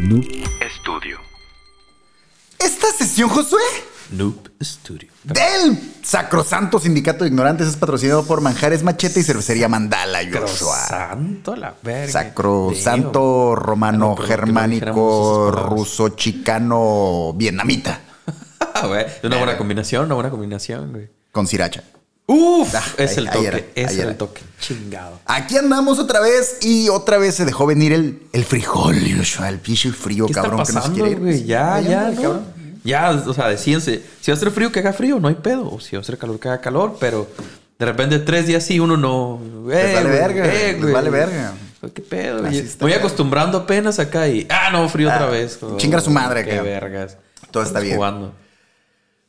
Noob Studio. Esta sesión, Josué, Noob Studio. del Sacrosanto Sindicato de Ignorantes es patrocinado por Manjares Machete y Cervecería Mandala, Joshua. Santo la verga. Sacrosanto romano, no, germánico, ruso, chicano, vietnamita, una buena combinación, una buena combinación, güey. con sriracha. Uf, Ah, es el toque, es el toque. Chingado. Aquí andamos otra vez y otra vez se dejó venir el, el frijol, el pinche frío, ¿Qué cabrón, está que nos pasando, quiere ir. Ya, ya, cabrón. Ya, o sea, decídense. Si va a hacer frío, que haga frío, no hay pedo. O si va a hacer calor, que haga calor. Pero de repente tres días sí, uno no. Les vale verga, les vale verga. ¿Qué pedo? Está Voy acostumbrando apenas acá y. Ah, no, frío otra Ah, vez. chingar a su madre, Qué acá. vergas. Todo está bien. Jugando.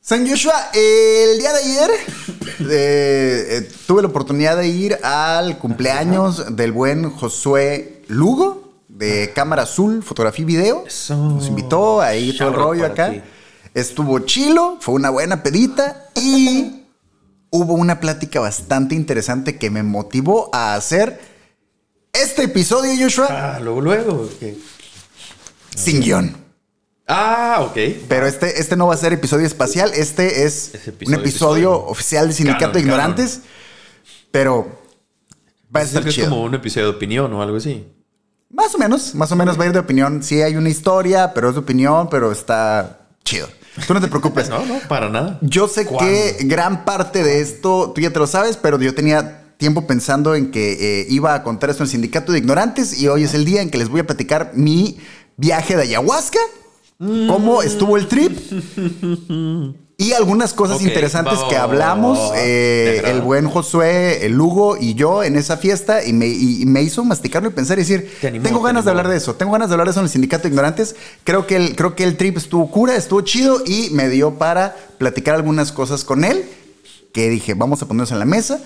San Joshua, el día de ayer eh, eh, tuve la oportunidad de ir al cumpleaños del buen Josué Lugo de Cámara Azul, Fotografía y Video. Eso. Nos invitó ahí todo el rollo acá. ti. Estuvo chilo, fue una buena pedita y hubo una plática bastante interesante que me motivó a hacer este episodio, Joshua, Ah, luego, luego. sin guion. Ah, ok. Pero este, este no va a ser episodio espacial, este es, Es episodio, un episodio, episodio. oficial del Sindicato Canon, de Ignorantes, pero va a estar es chido. como un episodio de opinión o algo así. Más o menos, más o menos va a ir de opinión. Sí hay una historia, pero es de opinión, pero está chido. Tú no te preocupes. No, no, para nada. Yo sé ¿Cuándo? que gran parte de esto, tú ya te lo sabes, pero yo tenía tiempo pensando en que eh, iba a contar esto en el Sindicato de Ignorantes y hoy es el día en que les voy a platicar mi viaje de ayahuasca, cómo estuvo el trip y algunas cosas interesantes que hablamos eh, el buen Josué, el Lugo y yo en esa fiesta y me, y- me hizo masticarlo y pensar y decir, Te tengo te ganas de hablar de eso, tengo ganas de hablar de eso en el Sindicato de Ignorantes. Creo que el, creo que el trip estuvo cura, estuvo chido y me dio para platicar algunas cosas con él que dije, vamos a ponernos en la mesa.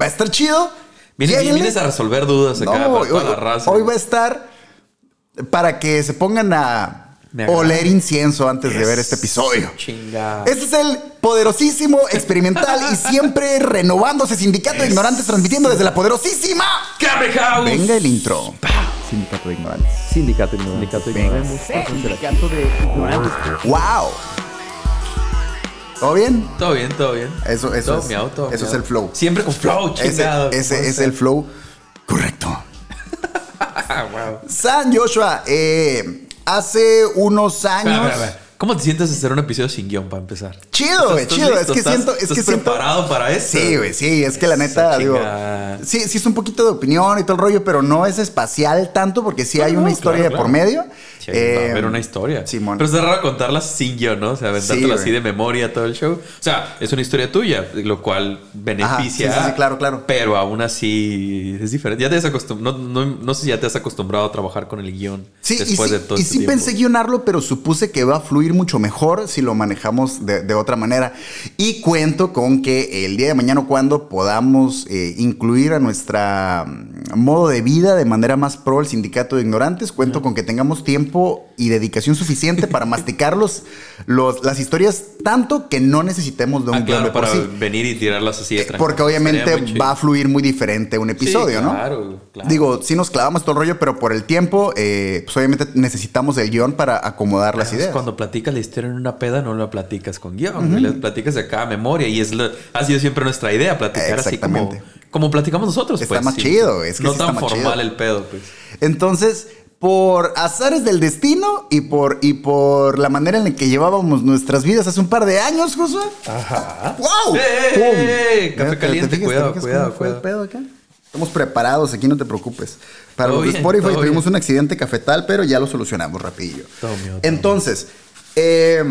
Va a estar chido. Vienes, a resolver dudas acá No, para toda hoy, la raza. hoy va a estar para que se pongan a. oler incienso antes de ver este episodio. Chinga. Este es el poderosísimo, experimental y siempre renovándose Sindicato de Ignorantes transmitiendo desde la poderosísima. Cabre House. Venga el intro. Sindicato de Ignorantes. Sindicato Sindicato Venga. Sindicato de ignorantes. ¡Wow! ¿Todo bien? Todo bien, todo bien. Eso- eso Todo es- miau, todo eso es miau. el flow. Siempre con flow, Ese, chingado. ese ¿Cómo es el flow correcto. Ah, wow. San Joshua, eh, hace unos años. espera, espera. ¿Cómo te sientes de hacer un episodio sin guion para empezar? Chido, güey, ¿Estás chido. Es que ¿Estás- siento, es estás que siento. preparado para esto? Sí, güey, sí. Es que la Eso, neta, digo. Sí, sí es un poquito de opinión y todo el rollo, pero no es espacial tanto porque sí hay no, una historia claro, de por claro. medio. Sí, Eh, va a haber una historia. Simón. Pero está raro contarla sin guion, ¿no? O sea, aventártela Sí, así de memoria todo el show. O sea, es una historia tuya, lo cual beneficia. Ajá, sí, sí, claro, claro. Pero aún así es diferente. Ya te has acostumbrado. No, no, no sé si ya te has acostumbrado a trabajar con el guion Sí, después y sí, de todo y este sí tiempo. pensé guionarlo, pero supuse que va a fluir mucho mejor si lo manejamos de, de otra manera. Y cuento con que el día de mañana, cuando podamos eh, incluir a nuestra mm, modo de vida de manera más pro el sindicato de ignorantes, cuento con que tengamos tiempo y dedicación suficiente para masticar los, las historias tanto que no necesitemos de un Ah, claro, por para sí. venir y tirarlas así de. Porque obviamente va a fluir muy diferente un episodio, Sí, ¿no? claro, claro. Digo, sí nos clavamos todo el rollo, pero por el tiempo, eh, pues obviamente necesitamos el guion para acomodar las Además, ideas. Cuando platicas la historia en una peda, no la platicas con guion, güey, la platicas de cada memoria. Y es lo- ha sido siempre nuestra idea, platicar así como, como platicamos nosotros. Está pues, más sí. chido, es que No tan está más formal chido. el pedo, pues. Entonces, por azares del destino y por, y por la manera en la que llevábamos nuestras vidas hace un par de años, Josué. Ajá. ¡Wow! ¡Eh, eh, ¡Pum! Café ¿Te- te caliente, fijas- cuidado, cuidado, fue el cuidado. pedo acá? Estamos preparados aquí, no te preocupes. Para Todo los de bien, Spotify tuvimos bien. un accidente cafetal, pero ya lo solucionamos rapidillo. Todo mío, todo Entonces, eh,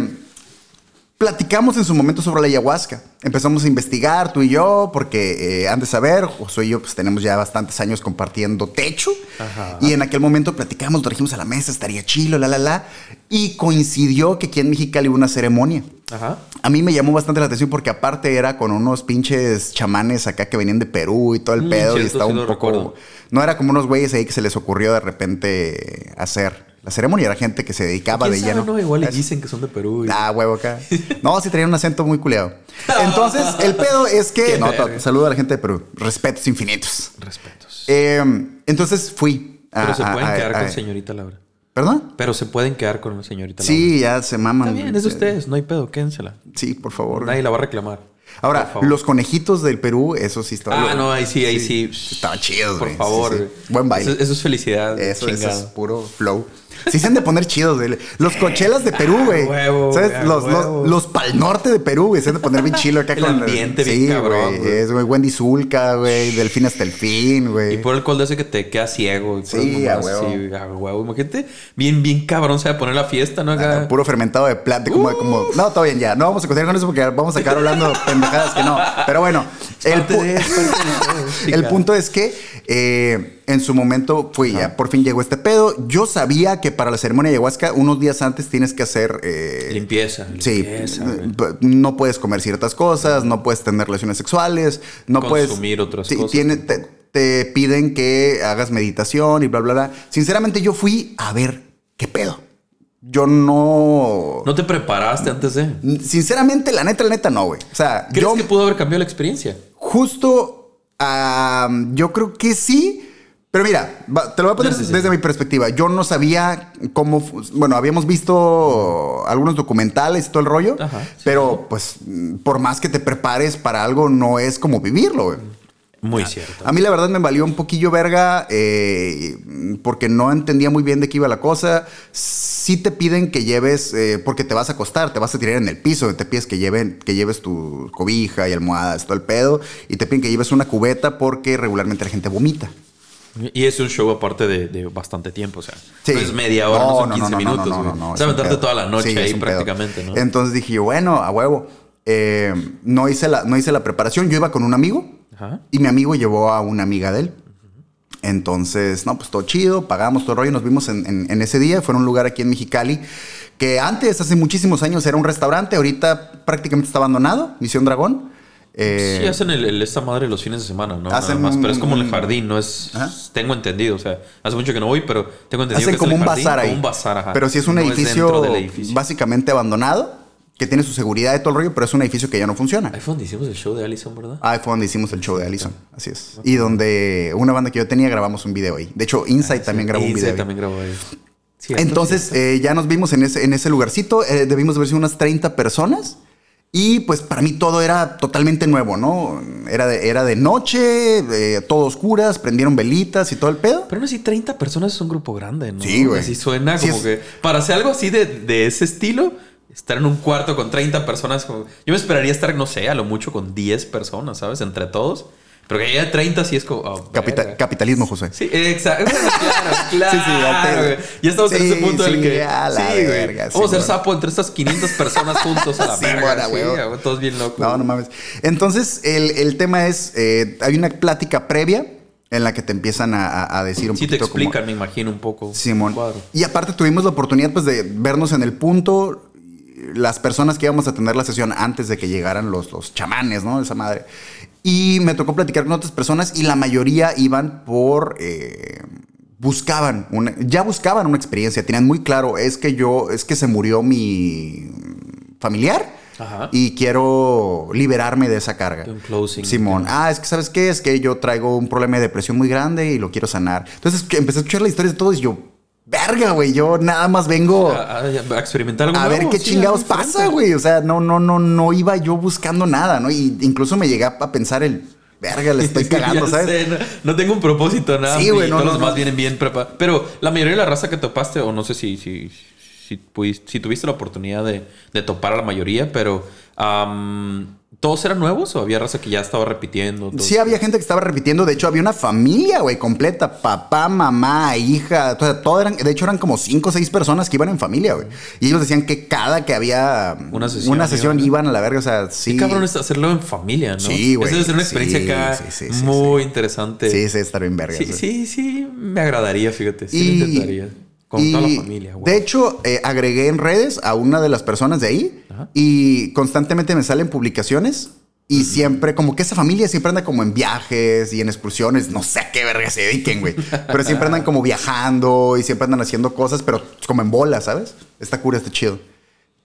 platicamos en su momento sobre la ayahuasca. Empezamos a investigar, tú y yo, porque eh, han de saber, Josué y yo pues tenemos ya bastantes años compartiendo techo. Ajá. Y en aquel momento platicamos, lo trajimos a la mesa, estaría chilo, la, la, la. Y coincidió que aquí en Mexicali hubo una ceremonia. Ajá. A mí me llamó bastante la atención porque aparte era con unos pinches chamanes acá que venían de Perú y todo el Mm, pedo y estaba sí un poco... recuerdo. No era como unos güeyes ahí que se les ocurrió de repente hacer la ceremonia, era gente que se dedicaba ¿Quién de sabe, lleno. no? Igual eso. dicen que son de Perú. y- Ah, huevo acá. No, sí traían un acento muy culeado. Entonces, el pedo es que... No, saludo a la gente de Perú. Respetos infinitos. Respetos. Eh, entonces fui. a- Pero se pueden a- quedar a- con señorita Laura. ¿Perdón? Pero se pueden quedar con la señorita. Sí, ya se maman. Laura. Está bien, es de ustedes, no hay pedo, quédensela. Sí, por favor. Nadie la va a reclamar. Ahora, Por los conejitos del Perú, eso sí estaba. Ah, no, ahí sí, ahí sí. Estaban chidos, Por güey. favor. Sí, sí. Buen baile. Eso, eso es felicidad. Eso, es puro flow. Sí se han de poner chidos, güey. Los cochelas de Perú, güey. huevo, Los, los, huevo. los pal norte de Perú, güey. Se han de poner bien chilo acá El con ambiente bien sí, cabrón, güey. Es, güey, Wendy Zulka, güey. Delfín hasta el fin, güey. Y por el alcohol de ese que te queda ciego. Sí, a huevo. así, a huevo. Imagínate, bien, bien cabrón se va a poner la fiesta, ¿no? Acá. Ah, Puro fermentado de plata, como, como... No, todo bien ya. No vamos a continuar con eso porque vamos a acabar hablando pendejadas que no. Pero bueno, el, pu- de- sí, el punto es que eh, en su momento fui ya, por fin llegó este pedo. Yo sabía que para la ceremonia de ayahuasca, unos días antes tienes que hacer... eh, Limpieza. Sí, limpieza, p- no puedes comer ciertas cosas, no puedes tener relaciones sexuales, no puedes Consumir otras cosas. tiene- te, te piden que hagas meditación y bla, bla, bla. Sinceramente, yo fui a ver qué pedo. Yo no. ¿No te preparaste antes de? Sinceramente, la neta, la neta, no, güey. O sea, ¿Crees yo que pudo haber cambiado la experiencia? justo. yo creo que sí. Pero mira, te lo voy a poner Sí, sí, sí. desde mi perspectiva. Yo no sabía cómo. Bueno, habíamos visto algunos documentales y todo el rollo. Ajá, pero, pues, por más que te prepares para algo, no es como vivirlo, güey. Muy cierto. A mí la verdad me valió un poquillo verga eh, porque no entendía muy bien de qué iba la cosa. Sí te piden que lleves, eh, porque te vas a acostar, te vas a tirar en el piso, te pides que, lleven, que lleves tu cobija y almohadas, todo el pedo, y te piden que lleves una cubeta porque regularmente la gente vomita. Y es un show aparte de, de bastante tiempo, o sea. Sí. No es media hora, no, son 15 minutos. no, no, güey. no, o sea, pedo. toda la noche Sí, ahí pedo. prácticamente, ¿no? Entonces dije yo, bueno, a huevo. Eh, no, hice la, no hice la preparación, yo iba con un amigo. Ajá. Y mi amigo llevó a una amiga de él. Entonces, no, pues todo chido, pagamos todo el rollo, nos vimos en, en- en ese día, fue en un lugar aquí en Mexicali, que antes, hace muchísimos años, era un restaurante, ahorita prácticamente está abandonado, Misión Dragón. Eh, sí, hacen el, el- esta madre los fines de semana, ¿no? Nada Hacen más, pero es como en el un- jardín, no es... Tengo entendido, o sea, hace mucho que no voy, pero tengo entendido hacen que como es un el jardín, bazar ahí. como un bazar, ajá. Pero sí es un No edificio, básicamente abandonado, que tiene su seguridad y todo el rollo, pero es un edificio que ya no funciona. Ahí fue donde hicimos el show de Allison, ¿verdad? Ahí fue donde hicimos el show de Allison, así es. Y donde una banda que yo tenía grabamos un video ahí. De hecho, Insight también grabó un Ah, video. ahí. también grabó ahí. Entonces eh, ya nos vimos en ese, en ese lugarcito, eh, debimos haber sido unas 30 personas y pues para mí todo era totalmente nuevo, ¿no? Era de, era de noche, eh, todo oscuras, prendieron velitas y todo el pedo. Pero no así 30 personas es un grupo grande, ¿no? Sí, güey. Así suena Sí, como es- que... Para hacer algo así de, de ese estilo, estar en un cuarto con 30 personas... como- Yo me esperaría estar, no sé, a lo mucho con 10 personas, ¿sabes? Entre todos. Pero que haya 30 sí es como... oh, capitalismo, José. Sí, exacto. claro, claro. Sí, sí, ya te- güey. Ya estamos en Sí, ese punto en el sí, que... a la sí, güey. sí, Vamos a bueno. sapo entre estas 500 personas juntos a la Sí, verga. buena, sí, todos bien locos. No, no mames. Entonces, el, el tema es, eh, hay una plática previa en la que te empiezan a, decir un Sí te poquito como- explican, me imagino, un poco. Simón. Y aparte tuvimos la oportunidad pues de vernos en el punto, las personas que íbamos a tener la sesión antes de que llegaran los, los chamanes, ¿no? Esa madre. Y me tocó platicar con otras personas y la mayoría iban por... eh, buscaban, una, ya buscaban una experiencia, tenían muy claro, es que yo, es que se murió mi familiar. Ajá. Y quiero liberarme de esa carga. Un closing. Simón. Ah, es que ¿sabes qué? Es que yo traigo un problema de depresión muy grande y lo quiero sanar. Entonces empecé a escuchar las historias de todos y yo, verga, güey, yo nada más vengo A, a- experimentar algo a ver qué sí, chingados pasa, güey. O sea, no, no, no, no iba yo buscando nada, ¿no? Y incluso me llegué a pensar el, verga, le estoy cagando, ¿sabes? sé, no, no tengo un propósito, nada. Sí, güey, no, todos no, los demás vienen bien preparados. Pero la mayoría de la raza que topaste, o no sé si, si, si, pudiste- si tuviste la oportunidad de, de topar a la mayoría, pero ¿todos eran nuevos o había raza que ya estaba repitiendo? Todos- Sí, había gente que estaba repitiendo. De hecho, había una familia, güey, completa. Papá, mamá, hija. O sea, todo eran, de hecho, eran como cinco o seis personas que iban en familia, güey. Y ellos decían que cada que había Una sesión una sesión iban. a la verga. O sea, sí. Qué cabrón es hacerlo en familia, ¿no? Sí, güey. Esa debe ser una experiencia Sí, acá sí, sí, sí, muy interesante. Sí, sí, estar bien verga. Sí, sí, sí, me agradaría, fíjate. Sí, lo intentaría. Con y, toda la familia. wow. De hecho, eh, agregué en redes a una de las personas de ahí Ajá. y constantemente me salen publicaciones. Y siempre, como que esa familia siempre anda como en viajes y en excursiones, no sé a qué verga se dediquen, güey. Pero siempre andan como viajando y siempre andan haciendo cosas, pero como en bola, ¿sabes? Está cura, está chido.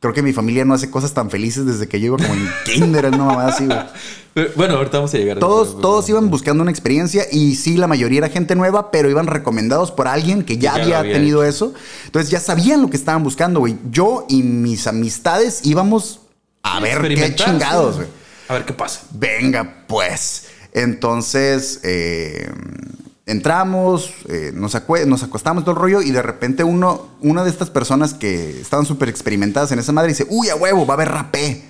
Creo que mi familia no hace cosas tan felices desde que yo iba como en kinder, no mamá así, güey. Bueno, ahorita vamos a llegar. Todos, pero- todos iban buscando una experiencia y sí, la mayoría era gente nueva, pero iban recomendados por alguien que ya, había, había tenido hecho. eso. Entonces ya sabían lo que estaban buscando, güey. Yo y mis amistades íbamos a ver qué chingados, güey. A ver qué pasa. Venga, pues. Entonces, eh, entramos, eh, nos, nos acostamos todo el rollo y de repente uno, una de estas personas que estaban súper experimentadas en esa madre dice, uy, a huevo, va a haber rapé.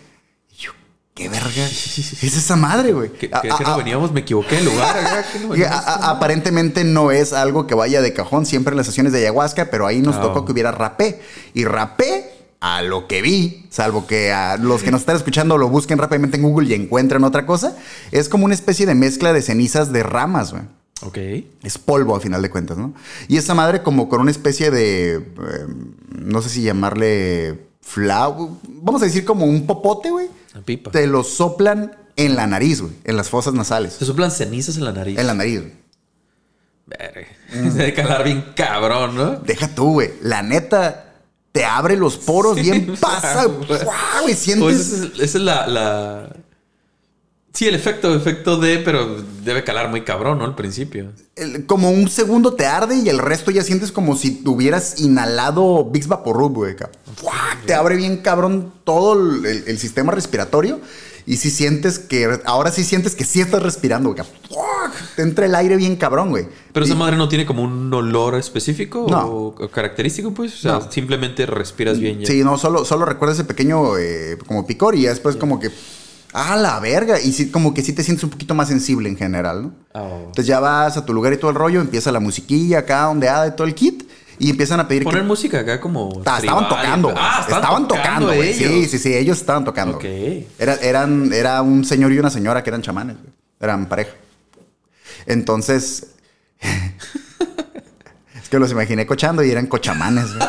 Y yo, ¿qué verga? Es esa madre, güey. Que, A- que- a- no veníamos, me equivoqué de lugar. a- aparentemente no es algo que vaya de cajón siempre en las sesiones de ayahuasca, pero ahí nos tocó que hubiera rapé. Y rapé, a lo que vi, salvo que a los que nos están escuchando lo busquen rápidamente en Google y encuentren otra cosa, es como una especie de mezcla de cenizas de ramas, güey. Ok. Es polvo a final de cuentas, ¿no? Y esa madre como con una especie de, eh, no sé si llamarle flau, vamos a decir como un popote, güey. Pipa. Te lo soplan en la nariz, güey, en las fosas nasales. Te soplan cenizas en la nariz. En la nariz, güey. Mm. Debe calar bien cabrón, ¿no? Deja tú, güey. La neta te abre los poros bien pasa. güey. ¡Guau, güey! Pues Sientes. esa es, esa es la, la- Sí, el efecto, efecto de, pero debe calar muy cabrón, ¿no? Al principio. el- como un segundo te arde y el resto ya sientes como si tuvieras inhalado Vicks Vaporub, güey. Te abre bien cabrón todo el, el- el sistema respiratorio. Y si sientes que. Ahora sí sientes que sí estás respirando, güey. Te entra el aire bien cabrón, güey. Pero esa madre no tiene como un olor específico No. o, característico, pues. O sea, No. simplemente respiras bien ya. Sí, no, solo, solo recuerda ese pequeño eh, como picor y ya después como que. ¡Ah, la verga! Y sí, como que sí te sientes un poquito más sensible en general, ¿no? Ah, Entonces ya vas a tu lugar y todo el rollo, empieza la musiquilla acá, ondeada y todo el kit, y empiezan a pedir Poner que... música acá como. Ta- estaban tribal. tocando. Ah, estaban, tocando, güey. Sí, sí, sí, ellos estaban tocando. Ok. Era, eran, era un señor y una señora que eran chamanes, güey. Eran pareja. Entonces... es que los imaginé cochando y eran cochamanes, güey.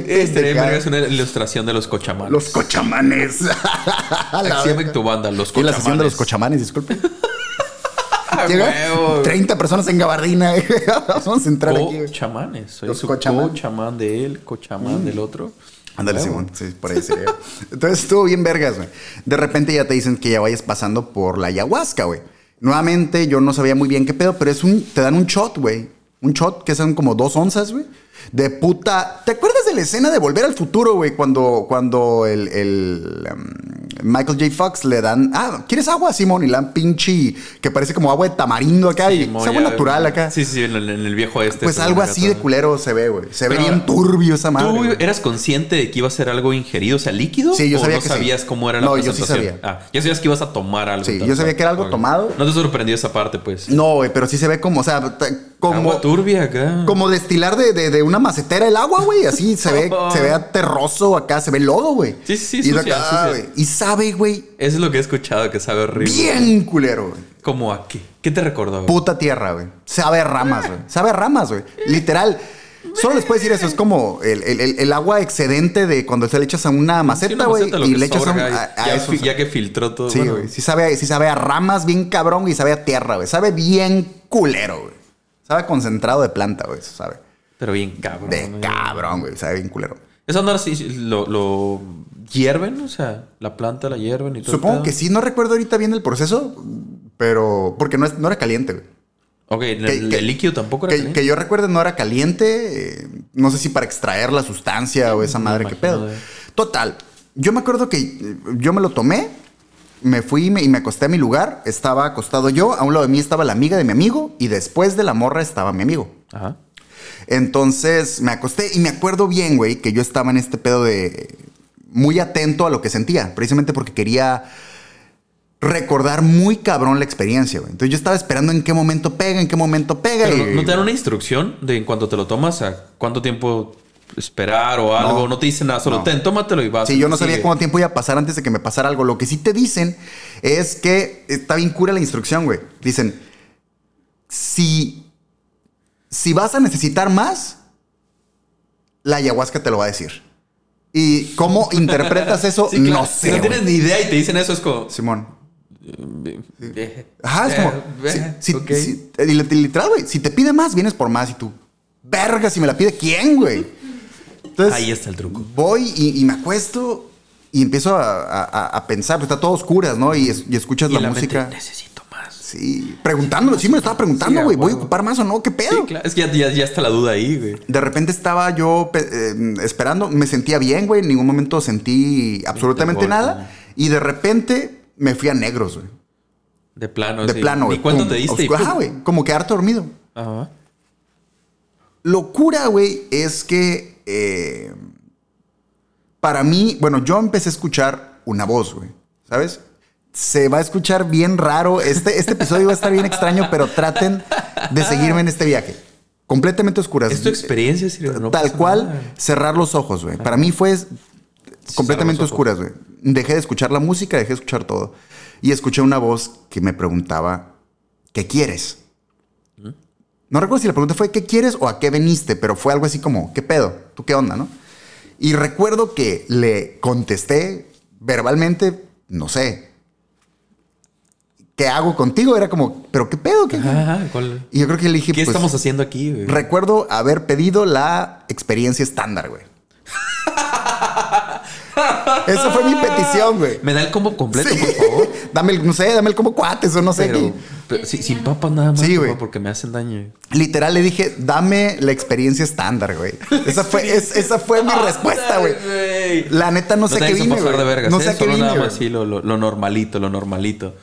Qué Este verga es una ilustración de los cochamanes. Los cochamanes. Así se llama verga. tu banda, los Sí, la cochamanes. sesión de los cochamanes, disculpe. Llega huevo. 30 personas en gabardina. Vamos a entrar aquí. güey. Cochamanes. Soy Los su cochamanes. cochamán de él, cochamán del otro. Ándale. Simón. Sí, por ahí sería. Entonces estuvo bien vergas, güey. De repente ya te dicen que ya vayas pasando por la ayahuasca, güey. Nuevamente, yo no sabía muy bien qué pedo, pero es un. Te dan un shot, güey. Un shot que son como dos onzas, güey. De puta. ¿Te acuerdas de la escena de Volver al Futuro, güey? Cuando, cuando el, el, um, Michael J. Fox le dan. Ah, ¿quieres agua, Simón? Y le dan pinche. Que parece como agua de tamarindo acá. y es agua ya- natural acá. Sí, sí, en el, en el viejo este. Pues algo así de culero se ve, güey. Se ve bien turbio esa madre. ¿Tú güey. eras consciente de que iba a ser algo ingerido, o sea, líquido? Sí, yo ¿O sabía no que sí. sabías cómo era la No, yo sí sabía. Ah, ya sabías que ibas a tomar algo. Sí, yo sabía que era algo tomado. No te sorprendió esa parte, pues. No, güey, pero sí se ve como, o sea, como, Agua turbia acá. como destilar de, de- de una macetera el agua, güey. Así se ve, se ve aterroso acá, se ve lodo, güey. Sí, sí, sí, Y, de sucia, acá, sucia. güey, y sabe, güey, Eso es lo que he escuchado, que sabe horrible. bien culero, güey. ¿Cómo a qué? ¿Qué te recordó? güey? Puta tierra, güey. Sabe a ramas, güey. Sabe a ramas, güey. Literal. Solo les puedo decir eso. Es como el, el- el- agua excedente de cuando se le echas a una Sí, maceta, güey. lo y le echas a, un- a- a ya, eso. ya que filtró todo. Sí, bueno, güey. Sí sabe, sí sabe a ramas bien cabrón y sabe a tierra, güey. Sabe bien culero, güey. Sabe a concentrado de planta, güey. Eso sabe. Pero bien cabrón. De ¿no? cabrón, güey. Sabe bien culero. Eso no lo, lo hierven, o sea, la planta la hierven y todo. Supongo que sí. No recuerdo ahorita bien el proceso, pero... Porque no, es- no era caliente, güey. Ok, ¿el, Que- el líquido tampoco era Que, caliente? que yo recuerde no era caliente. eh, no sé si para extraer la sustancia o esa madre que pedo. eh. Total. Yo me acuerdo que eh, yo me lo tomé. Me fui y me, y me acosté a mi lugar. Estaba acostado yo. A un lado de mí estaba la amiga de mi amigo. Y después de la morra estaba mi amigo. Ajá. Entonces me acosté y me acuerdo bien, güey, que yo estaba en este pedo de muy atento a lo que sentía, precisamente porque quería recordar muy cabrón la experiencia, güey. Entonces yo estaba esperando en qué momento pega, en qué momento pega. Pero y- no, no te dan una instrucción de en cuanto te lo tomas a cuánto tiempo esperar o algo. No, No. te dicen nada, solo No. ten, tómatelo y vas. Sí, yo no sabía Sigue. cuánto tiempo iba a pasar antes de que me pasara algo. Lo que sí te dicen es que está bien cura la instrucción, güey. Dicen, si, si vas a necesitar más, la ayahuasca te lo va a decir. ¿Y cómo interpretas eso? Sí, claro. No Si sé. no güey. tienes ni idea y te dicen eso, es como. Simón. Ajá, es como. si- si- si- literal, güey. Si te pide más, vienes por más. Y tú, verga, si me la pide, ¿quién, güey? Entonces, Ahí está el truco. voy y, y me acuesto y empiezo a, a- a pensar. pues está todo oscuras, ¿no? Y, es- y escuchas Y la, mente, música. necesito más. Sí, preguntándolo. Sí, me lo estaba preguntando, Sí, güey. a ¿Voy a ocupar más o no? ¿Qué pedo? Sí, claro. Es que ya, ya, ya está la duda ahí, güey. De repente estaba yo eh, esperando, me sentía bien, güey. En ningún momento sentí absolutamente nada. Y de repente me fui a negros, güey. De plano. De sí. plano, güey. ¿Y cuánto te diste? Ajá, güey. Como quedarte dormido. Ajá. Locura, güey, es que eh, para mí, bueno, yo empecé a escuchar una voz, güey. ¿Sabes? Se va a escuchar bien raro. Este, este episodio va a estar bien extraño, pero traten de seguirme en este viaje. Completamente oscuras. Es tu experiencia, no Tal cual, nada. cerrar los ojos, güey. Para mí fue completamente oscuras, güey. Dejé de escuchar la música, dejé de escuchar todo. Y escuché una voz que me preguntaba, ¿qué quieres? No recuerdo si la pregunta fue ¿qué quieres o a qué veniste? Pero fue algo así como, ¿qué pedo? ¿Tú qué onda, no? Y recuerdo que le contesté verbalmente, no sé. ¿Qué hago contigo? Era como, ¿pero qué pedo? ¿Qué, Ajá, ¿cuál? Y yo creo que le dije, ¿Qué pues, estamos haciendo aquí, güey? Recuerdo haber pedido la experiencia estándar, güey. Esa fue mi petición, güey. ¿Me da el combo completo, Sí. por favor? Dame el, no sé, dame el como cuates o no sé Pero, qué. pero sí, sin papas nada más, Sí, güey. porque me hacen daño. Literal le dije, dame la experiencia estándar, güey. Esa fue, es- esa fue mi respuesta, güey. La neta no sé qué vine, güey. No sé qué Solo vine, nada más güey. sí, lo, lo- lo normalito, lo normalito.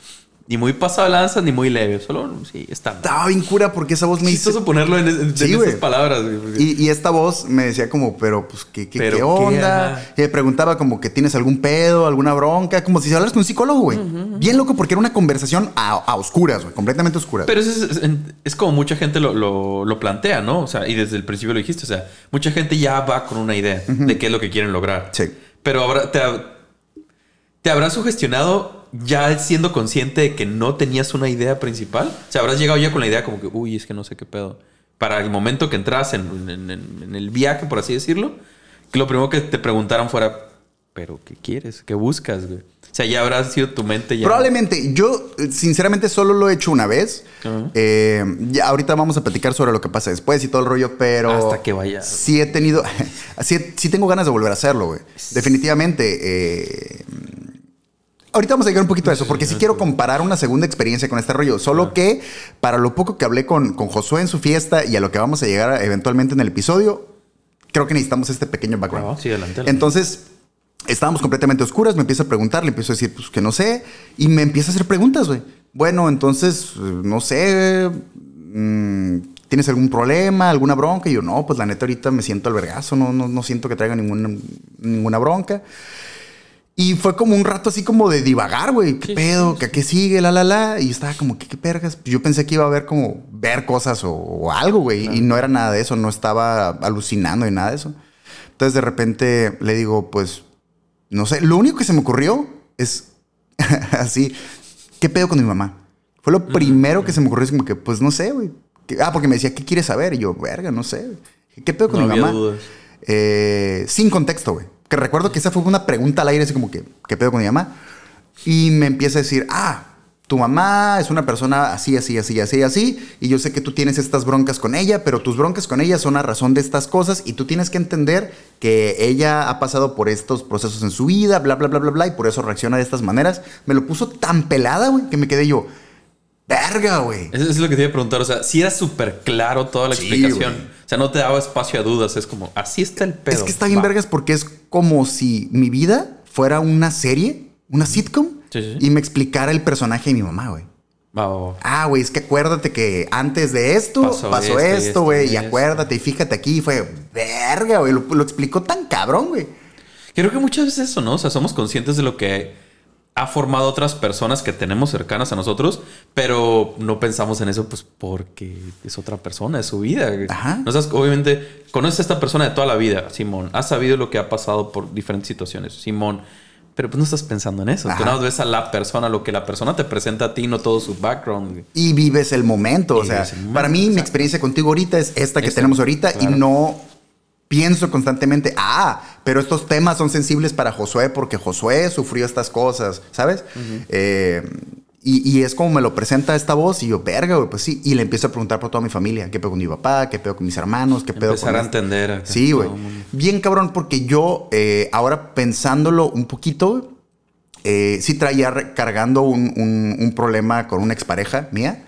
Ni muy pasado de lanza, ni muy leve. Solo, sí, está. Estaba bien cura porque esa voz me hizo... Chistoso ponerlo en, en- en Sí, esas palabras, güey. porque- Y, y esta voz me decía como, pero pues, ¿qué, qué, ¿Pero qué onda? Y me preguntaba como que tienes algún pedo, alguna bronca, como si hablaras con un psicólogo, güey. Bien loco porque era una conversación a, a oscuras, güey, completamente oscuras. Pero eso es, es- es como mucha gente lo, lo- lo plantea, ¿no? O sea, y desde el principio lo dijiste. O sea, mucha gente ya va con una idea de qué es lo que quieren lograr. Sí. Pero habrá, te, te habrás sugestionado ya siendo consciente de que no tenías una idea principal. O sea, habrás llegado ya con la idea como que, uy, es que no sé qué pedo. Para el momento que entras en, en- en- en el viaje, por así decirlo, que lo primero que te preguntaran fuera, ¿pero qué quieres? ¿Qué buscas, güey? O sea, ya habrá sido tu mente ya. Probablemente, yo eh, sinceramente solo lo he hecho una vez. Eh, ya ahorita vamos a platicar sobre lo que pasa después y todo el rollo, pero... Hasta que vaya. Sí he tenido... sí, sí tengo ganas de volver a hacerlo, güey. Definitivamente. eh, Ahorita vamos a llegar un poquito a eso, porque sí quiero comparar una segunda experiencia con este rollo. Solo que para lo poco que hablé con, con Josué en su fiesta y a lo que vamos a llegar eventualmente en el episodio, creo que necesitamos este pequeño background. Sí, adelante. Entonces, estábamos completamente oscuras, me empieza a preguntar, le empiezo a decir, pues que no sé, y me empieza a hacer preguntas, güey. Bueno, entonces, no sé, mm, ¿tienes algún problema, alguna bronca? Y yo, no, pues la neta ahorita me siento al vergazo, no, no, no siento que traiga ninguna, ninguna bronca. Y fue como un rato así como de divagar, güey. ¿Qué Sí, pedo? sí, ¿Qué, qué sigue? La, la, la. Y estaba como, ¿qué, qué pergas? Yo pensé que iba a haber como ver cosas o, o algo, güey. Y no era nada de eso. No estaba alucinando y nada de eso. Entonces de repente le digo, pues, no sé. Lo único que se me ocurrió es así. ¿Qué pedo con mi mamá? Fue lo primero que se me ocurrió. Es como que, pues, no sé, güey. Ah, porque me decía, ¿qué quieres saber? Y yo, verga, no sé. ¿Qué pedo con No mi mamá? Eh, sin contexto, güey. Que recuerdo que esa fue una pregunta al aire, así como que, ¿qué pedo con mi mamá? Y me empieza a decir, ah, tu mamá es una persona así, así, así, así, así, y yo sé que tú tienes estas broncas con ella, pero tus broncas con ella son a razón de estas cosas, y tú tienes que entender que ella ha pasado por estos procesos en su vida, bla, bla, bla, bla, bla, y por eso reacciona de estas maneras. Me lo puso tan pelada, güey, que me quedé yo, verga, güey. Eso es lo que te iba a preguntar. O sea, si era súper claro toda la Sí, explicación. O sea, no te daba espacio a dudas. Es como, así está el pedo. Es que está bien Va. vergas porque es como si mi vida fuera una serie, una sitcom, Sí, y me explicara el personaje de mi mamá, güey. Va. Ah, güey, es que acuérdate que antes de esto Pasó pasó, esto güey, y acuérdate, y fíjate aquí, y fue verga, güey, lo, lo explicó tan cabrón, güey. Creo que muchas veces eso, ¿no? O sea, somos conscientes de lo que ha formado otras personas que tenemos cercanas a nosotros, pero no pensamos en eso, pues porque es otra persona, es su vida. Ajá. No sabes, obviamente, conoces a esta persona de toda la vida, Simón. Has sabido lo que ha pasado por diferentes situaciones, Simón. Pero pues no estás pensando en eso. Tú Ajá. nada más ves a la persona, lo que la persona te presenta a ti, no todo su background. Y vives el momento, o Y sea, vives el momento, para mí mi exacto. experiencia contigo ahorita es esta que tenemos ahorita claro. y no pienso constantemente, ah, pero estos temas son sensibles para Josué porque Josué sufrió estas cosas, ¿sabes? Eh, Y, y es como me lo presenta esta voz y yo, verga, güey, pues sí. Y le empiezo a preguntar por toda mi familia. ¿Qué pedo con mi papá? ¿Qué pedo con mis hermanos? ¿Qué pedo Empezar con a este? entender. acá Sí, güey. Bien cabrón, porque yo, eh, ahora pensándolo un poquito, eh, sí traía cargando un, un- un problema con una expareja mía,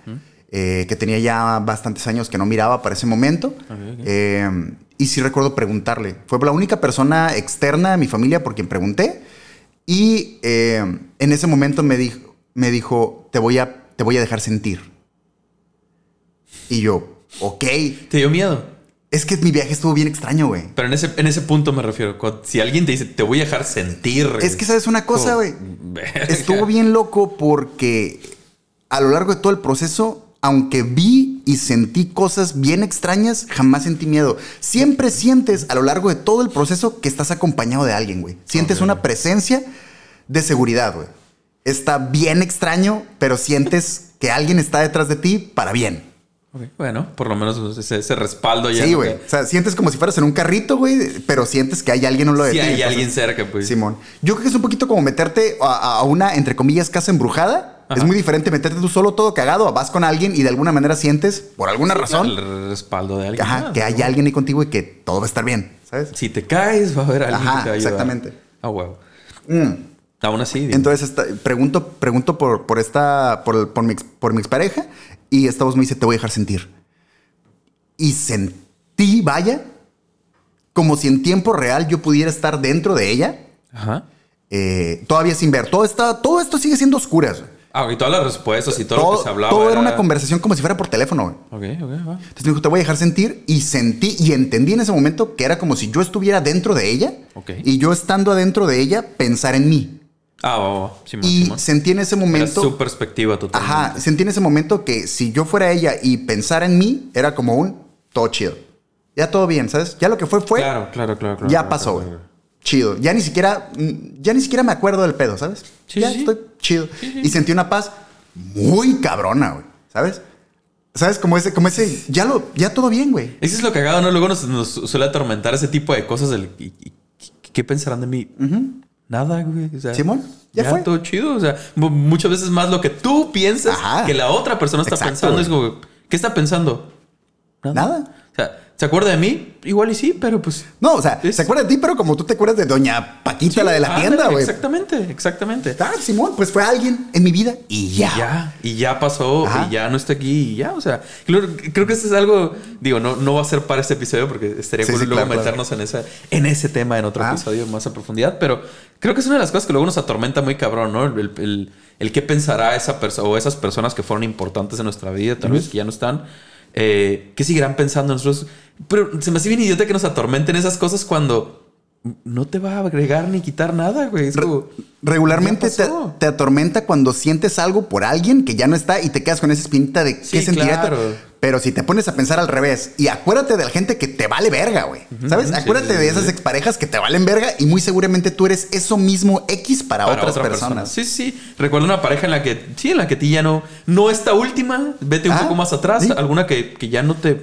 eh, que tenía ya bastantes años que no miraba para ese momento. Eh, y sí recuerdo preguntarle. Fue la única persona externa a mi familia por quien pregunté. Y eh, en ese momento me dijo, me dijo te, voy a, te voy a dejar sentir. Y yo, ok. ¿Te dio miedo? Es que mi viaje estuvo bien extraño, güey. Pero en ese, en ese punto me refiero. cuando- si alguien te dice, te voy a dejar sentir. Es que sabes una cosa, güey. Estuvo bien loco porque a lo largo de todo el proceso, aunque vi y sentí cosas bien extrañas, jamás sentí miedo. Siempre sientes a lo largo de todo el proceso que estás acompañado de alguien, güey. Sientes una presencia de seguridad, güey. Está bien extraño, pero sientes que alguien está detrás de ti para bien. Bueno, por lo menos ese, ese respaldo ya. Sí, ¿no? güey. O sea, sientes como si fueras en un carrito, güey, pero sientes que hay alguien a lo de ti. hay alguien cerca, pues. Simón. Yo creo que es un poquito como meterte a, a una, entre comillas, casa embrujada. Ajá. Es muy diferente meterte tú solo todo cagado, vas con alguien y de alguna manera sientes, por alguna razón, El respaldo de alguien. ajá, Ah, que hay alguien ahí contigo y que todo va a estar bien, ¿sabes? Si te caes, va a haber alguien Ajá, que te va a exactamente. Ah, huevo. Mm. Aún así. Entonces esta- pregunto, pregunto por, por esta, por, por mi, por mi expareja y esta voz me dice, te voy a dejar sentir. Y sentí, vaya, como si en tiempo real yo pudiera estar dentro de ella, Ajá. eh, todavía sin ver. Todo, está, todo esto sigue siendo oscuras. Ah, y todas las respuestas y todo, lo todo, que se hablaba. todo era una conversación como si fuera por teléfono. güey. Ok, ok, va. Entonces me dijo, te voy a dejar sentir. Y sentí y entendí en ese momento que era como si yo estuviera dentro de ella. Ok. Y yo estando adentro de ella, pensar en mí. Ah, va, va. Simón, y sentí en ese Era momento... su perspectiva totalmente. Ajá, sentí en ese momento que si yo fuera ella y pensara en mí, era como un todo chido. Ya todo bien, ¿sabes? Ya lo que fue, fue. Claro, claro, claro. claro, ya claro, pasó, claro. Chido. Ya ni siquiera, mm, ya ni siquiera me acuerdo del pedo, ¿sabes? Sí, ya sí, sí. estoy chido. Sí, sí. Y sentí una paz muy cabrona, güey. ¿Sabes? ¿Sabes? Como ese, como ese, ya lo, ya todo bien, güey. Eso es lo cagado, ¿no? Luego nos, nos suele atormentar ese tipo de cosas. Del, y- y- ¿Qué pensarán de mí? Nada, güey. O sea, Simón, ya fue. todo chido. O sea, mu- muchas veces más lo que tú piensas Ajá. que la otra persona está Exacto, pensando. güey. Es como, ¿qué está pensando? Nada. O sea, ¿se acuerda de mí? Igual y sí, pero pues. No, o sea, Es- se acuerda de ti, pero como tú te acuerdas de Doña Paquita, la de la tienda, güey. Exactamente, exactamente. Ah, Simón, pues fue alguien en mi vida y ya. Y ya, y ya pasó, Ajá. y ya no está aquí, y ya, o sea, creo, creo que eso es algo, digo, no, no va a ser para este episodio porque estaría Sí, cool sí, luego claro, meternos en, esa, en ese tema en otro Ah. episodio más a profundidad, pero creo que es una de las cosas que luego nos atormenta muy cabrón, ¿no? El, el, el- el qué pensará esa persona o esas personas que fueron importantes en nuestra vida, tal vez que ya no están, eh, qué seguirán pensando en nosotros. Pero se me hace bien idiota que nos atormenten esas cosas cuando no te va a agregar ni quitar nada, güey. Como, regularmente te, te atormenta cuando sientes algo por alguien que ya no está y te quedas con esa espinita de Sí, qué sentirá. claro. Pero si te pones a pensar al revés y acuérdate de la gente que te vale verga, güey. ¿Sabes? acuérdate sí, de esas exparejas que te valen verga y muy seguramente tú eres eso mismo X para, para otras otra personas. persona. Sí, sí. Recuerdo una pareja en la que, sí, en la que ti ya no, no esta última, vete un Ah, poco más atrás, alguna que, que ya no te,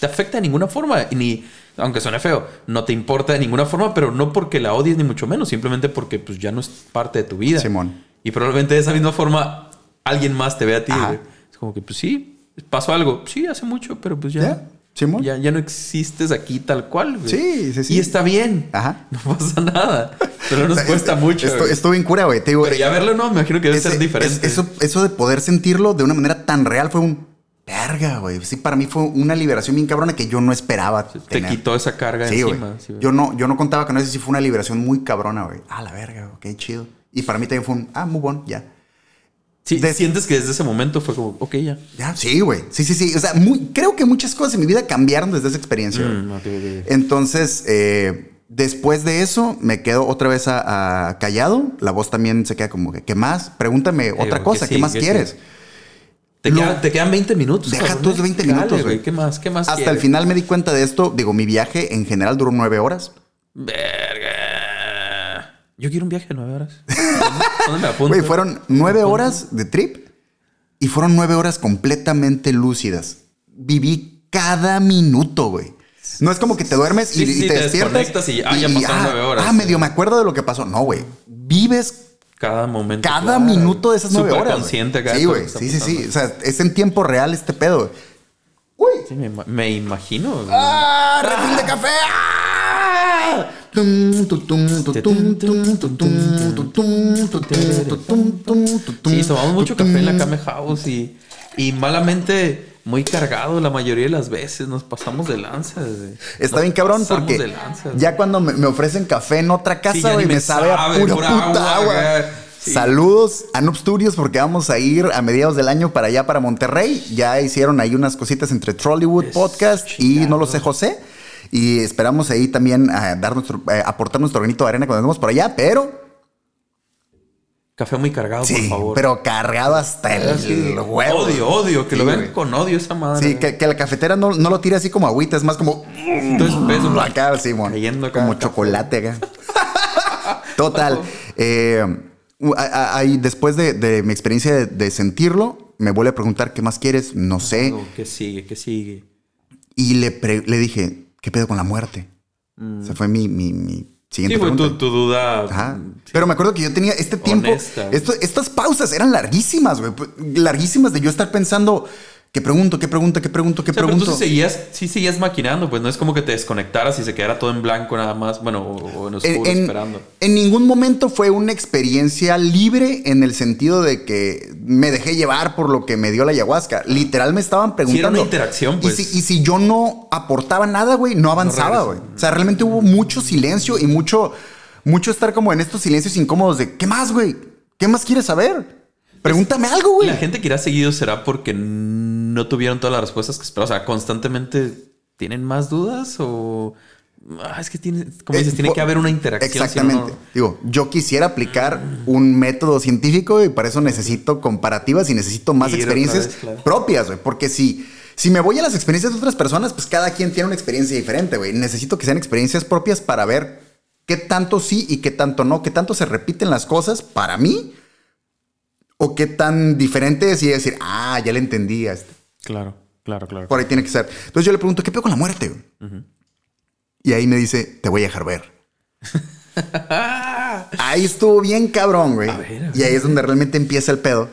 te afecta de ninguna forma, ni, aunque suene feo, no te importa de ninguna forma, pero no porque la odies ni mucho menos, simplemente porque pues ya no es parte de tu vida. Simón. Y probablemente de esa misma forma alguien más te ve a ti. Ajá. Es como que, pues sí, pasó algo. Sí, hace mucho, pero pues ya. Ya, Simón. Ya, ya no existes aquí tal cual. güey. Sí, sí, sí. Y está bien. Ajá. No pasa nada. Pero nos cuesta mucho. Esto, estuvo bien cura, güey. Te digo, Pero ya verlo, no, me imagino que debe ese- ser diferente. es- eso, eso de poder sentirlo de una manera tan real fue un verga, güey. Sí, para mí fue una liberación bien cabrona que yo no esperaba. te tener. quitó esa carga Sí, encima. sí, yo, no, yo no contaba con eso. Sí fue una liberación muy cabrona, güey. Ah, la verga, güey. Qué chido. Y para mí también fue un, ah, muy bueno, ya. Sí, de- sientes que desde ese momento fue como, ok, ya. Ya, sí, güey. Sí, sí, sí. O sea, muy- creo que muchas cosas en mi vida cambiaron desde esa experiencia. Mm. Entonces, eh, después de eso, me quedo otra vez a, a callado. La voz también se queda como ¿qué más? Pregúntame otra cosa. ¿Qué sí, más quieres? sí. Te, Lo- quedan, te quedan 20 minutos. Deja tus ¿eh? 20 Dale, minutos, güey. ¿Qué más? ¿Qué más Hasta el quieres? final me di cuenta de esto. Digo, mi viaje en general duró nueve horas. Verga. Yo quiero un viaje de 9 horas. ¿Dónde me apunto? Güey, fueron nueve horas de trip y fueron nueve horas completamente lúcidas. Viví cada minuto, güey. No es como que te duermes y, Sí, sí, y te, te despiertas. y, ah, ya pasaron nueve horas. Ah, medio me acuerdo de lo que pasó. No, güey. Vives Cada momento. Cada claro. minuto de esas nueve Súper horas. consciente de Sí, güey. Sí, sí, sí. O sea, es en tiempo real este pedo. Uy. Sí, me, me imagino. güey. ¡Ah! ¡Refil de café! ¡Ah! Sí, tomamos mucho café en la. Kame House y, y malamente muy cargado la mayoría de las veces. Nos pasamos de lanza. güey. Está Nos bien cabrón porque de lanza, ya cuando me, me ofrecen café en otra Sí, casa, ya güey, me sabe a pura puta agua. Sí. Saludos a Noob Studios porque vamos a ir a mediados del año para allá, para Monterrey. Ya hicieron ahí unas cositas entre Trollywood Es Podcast y. No lo sé José. Y esperamos ahí también eh, dar nuestro, eh, aportar nuestro granito de arena cuando andemos por allá, pero Café muy cargado, sí, por favor. pero cargado hasta el, Sí. huevo. Odio, odio. Que Sí, lo vean güey. con odio esa madre. Sí, que, que la cafetera no, no lo tire así como agüita, es más como Entonces, peso, acá, Simón. Cayendo acá como chocolate acá. Total. eh, ahí, después de, de mi experiencia de, de sentirlo, me vuelve a preguntar qué más quieres, no sé. ¿Qué sigue? ¿Qué sigue? Y le, le dije, ¿qué pedo con la muerte? Esa fue mi, mi, mi siguiente Sí, tu, tu duda. Ajá. Pero me acuerdo que yo tenía este tiempo. Honesta. esto- estas pausas eran larguísimas, güey. Larguísimas de yo estar pensando, ¿qué pregunto, qué pregunto, qué pregunto, qué O sea, pero pregunto? tú sí seguías, sí seguías maquinando, pues no es como que te desconectaras y se quedara todo en blanco nada más, bueno, o, o en oscuro en, esperando. en ningún momento fue una experiencia libre en el sentido de que me dejé llevar por lo que me dio la ayahuasca. Literal me estaban preguntando. una interacción, pues. Y si, y si yo no aportaba nada, güey, no avanzaba, güey. o sea, realmente hubo mucho silencio y mucho, mucho estar como en estos silencios incómodos de ¿qué más, güey? ¿Qué más quieres saber? Pregúntame algo, güey. La gente que irá seguido será porque no tuvieron todas las respuestas que esperaban. O sea, constantemente tienen más dudas o. Ah, es que tiene, como Eh, dices, tiene que haber una interacción. si no, Exactamente. Digo, yo quisiera aplicar un método científico y para eso necesito comparativas y necesito más experiencias vez, claro. propias, güey. Porque si, si me voy a las experiencias de otras personas, pues cada quien tiene una experiencia diferente, güey. Necesito que sean experiencias propias para ver qué tanto sí y qué tanto no, qué tanto se repiten las cosas para mí o qué tan diferente es y decir, ah, ya le entendí a este. Claro, claro, claro. Por ahí tiene que ser. Entonces yo le pregunto, ¿qué pedo con la muerte? güey? Y ahí me dice, te voy a dejar ver. ahí estuvo bien cabrón, güey. A ver, a Y ahí es donde realmente empieza el pedo.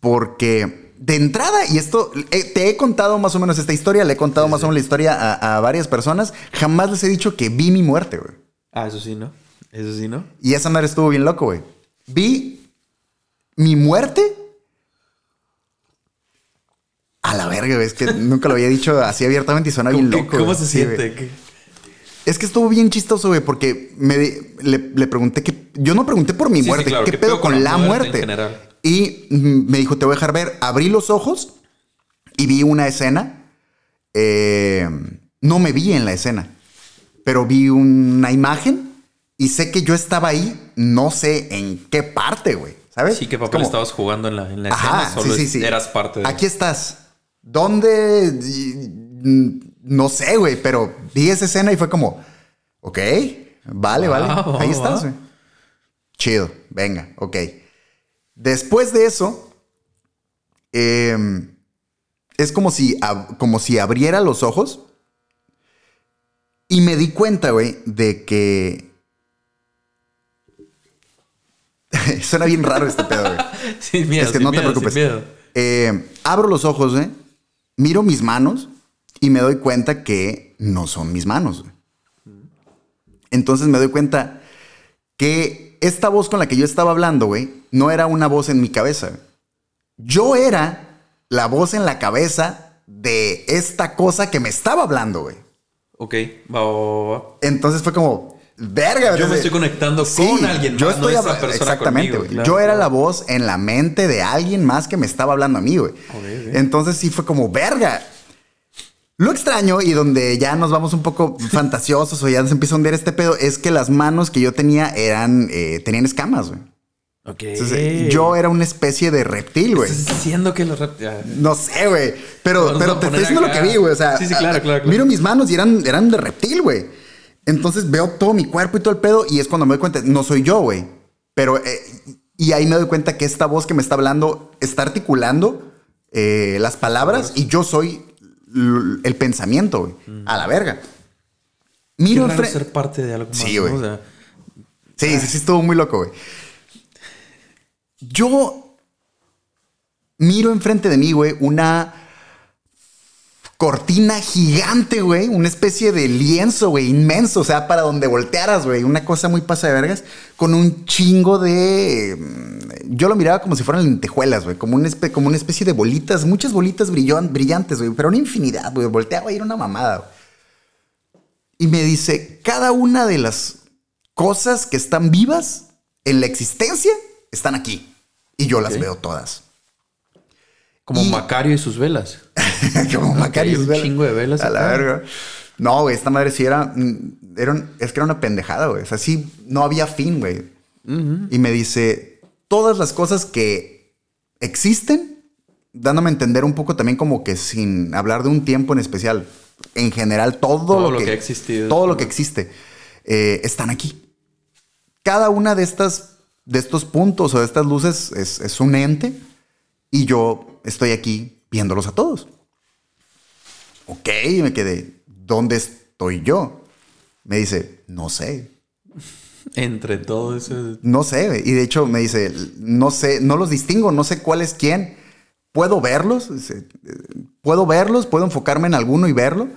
Porque de entrada, y esto, eh, te he contado más o menos esta historia, le he contado más o menos la historia a, a varias personas, jamás les he dicho que vi mi muerte, güey. Ah, eso sí, ¿no? Eso sí, ¿no? Y esa madre estuvo bien loco, güey. Vi mi muerte. A la verga, güey. Es que nunca lo había dicho así abiertamente y suena bien ¿Cómo, loco. ¿cómo se siente? güey. ¿Qué- Es que estuvo bien chistoso, güey, porque me le, le pregunté que. Yo no pregunté por mi Sí, sí, muerte. claro, ¿Qué, pedo con, la muerte? Y me dijo, te voy a dejar ver. Abrí los ojos y vi una escena. Eh, no me vi en la escena, pero vi una imagen y sé que yo estaba ahí. No sé en qué parte, güey. ¿Sabes? Sí, ¿qué papel como- estabas jugando en la, en la Ajá, escena? Solo sí, sí, sí. eras parte de... Aquí estás. ¿Dónde? Mm, No sé, güey, pero vi esa escena y fue como, ok, vale, Wow, vale. Ahí wow, estás, güey. Chido, venga, ok. Después de eso, em, es como si, como si abriera los ojos y me di cuenta, güey, de que... Suena bien raro este pedo, güey. Sin miedo, Es que sin no te preocupes. sin miedo. Eh, abro los ojos, güey, miro mis manos y me doy cuenta que no son mis manos. güey. Entonces me doy cuenta que esta voz con la que yo estaba hablando, güey, no era una voz en mi cabeza. güey. Yo era la voz en la cabeza de esta cosa que me estaba hablando, güey. Ok, va, va, va. Entonces fue como, verga. Yo me estoy conectando con alguien yo más, no estoy esa habla- persona Exactamente, güey. claro, yo era la voz en la mente de alguien más que me estaba hablando a mí, güey. Entonces sí fue como, verga. Lo extraño y donde ya nos vamos un poco fantasiosos o ya se empieza a hundir este pedo es que las manos que yo tenía eran, eh, tenían escamas, güey. Ok. Entonces, yo era una especie de reptil, güey. Estás diciendo que los rep... ya. No sé, güey. Pero, pero te estoy diciendo lo que vi, güey. O sea, Sí, sí, claro, a- a- claro, claro. miro mis manos y eran, eran de reptil, güey. Entonces veo todo mi cuerpo y todo el pedo y es cuando me doy cuenta, no soy yo, güey. Pero, eh, y ahí me doy cuenta que esta voz que me está hablando está articulando eh, las palabras y yo soy el pensamiento, güey. A la verga. Qué Miro raro ser parte de algo más. Sí, ¿no? güey. O sea, Sí, sí, sí, estuvo muy loco, güey. yo miro enfrente de mí, güey, una cortina gigante, güey, una especie de lienzo, güey, inmenso, o sea, para donde voltearas, güey, una cosa muy pasa de vergas, con un chingo de... mm, Yo lo miraba como si fueran lentejuelas, güey, como, una espe- como una especie de bolitas, muchas bolitas brillon- brillantes, güey, pero una infinidad, güey, volteaba y era una mamada, güey. Y me dice, cada una de las cosas que están vivas en la existencia están aquí. Y yo las veo todas. Como Y- Macario y sus velas. Como Macario. un ¿verdad? chingo de velas A la verga. No, güey, esta madre sí era, mm, era es que era una pendejada, güey. O sea, sí, no había fin, güey. Y me dice, todas las cosas que existen, dándome a entender un poco también como que sin hablar de un tiempo en especial, en general, todo, Todo lo, que ha existido. Todo lo que existe, eh, están aquí. Cada una de estas, de estos puntos o de estas luces es, es un ente y yo estoy aquí viéndolos a todos. Ok, me quedé, ¿dónde estoy yo? Me dice, no sé, Entre todo eso. no sé. Y de hecho me dice, no sé, no los distingo, no sé cuál es quién. ¿Puedo verlos? ¿Puedo verlos? ¿Puedo enfocarme en alguno y verlo?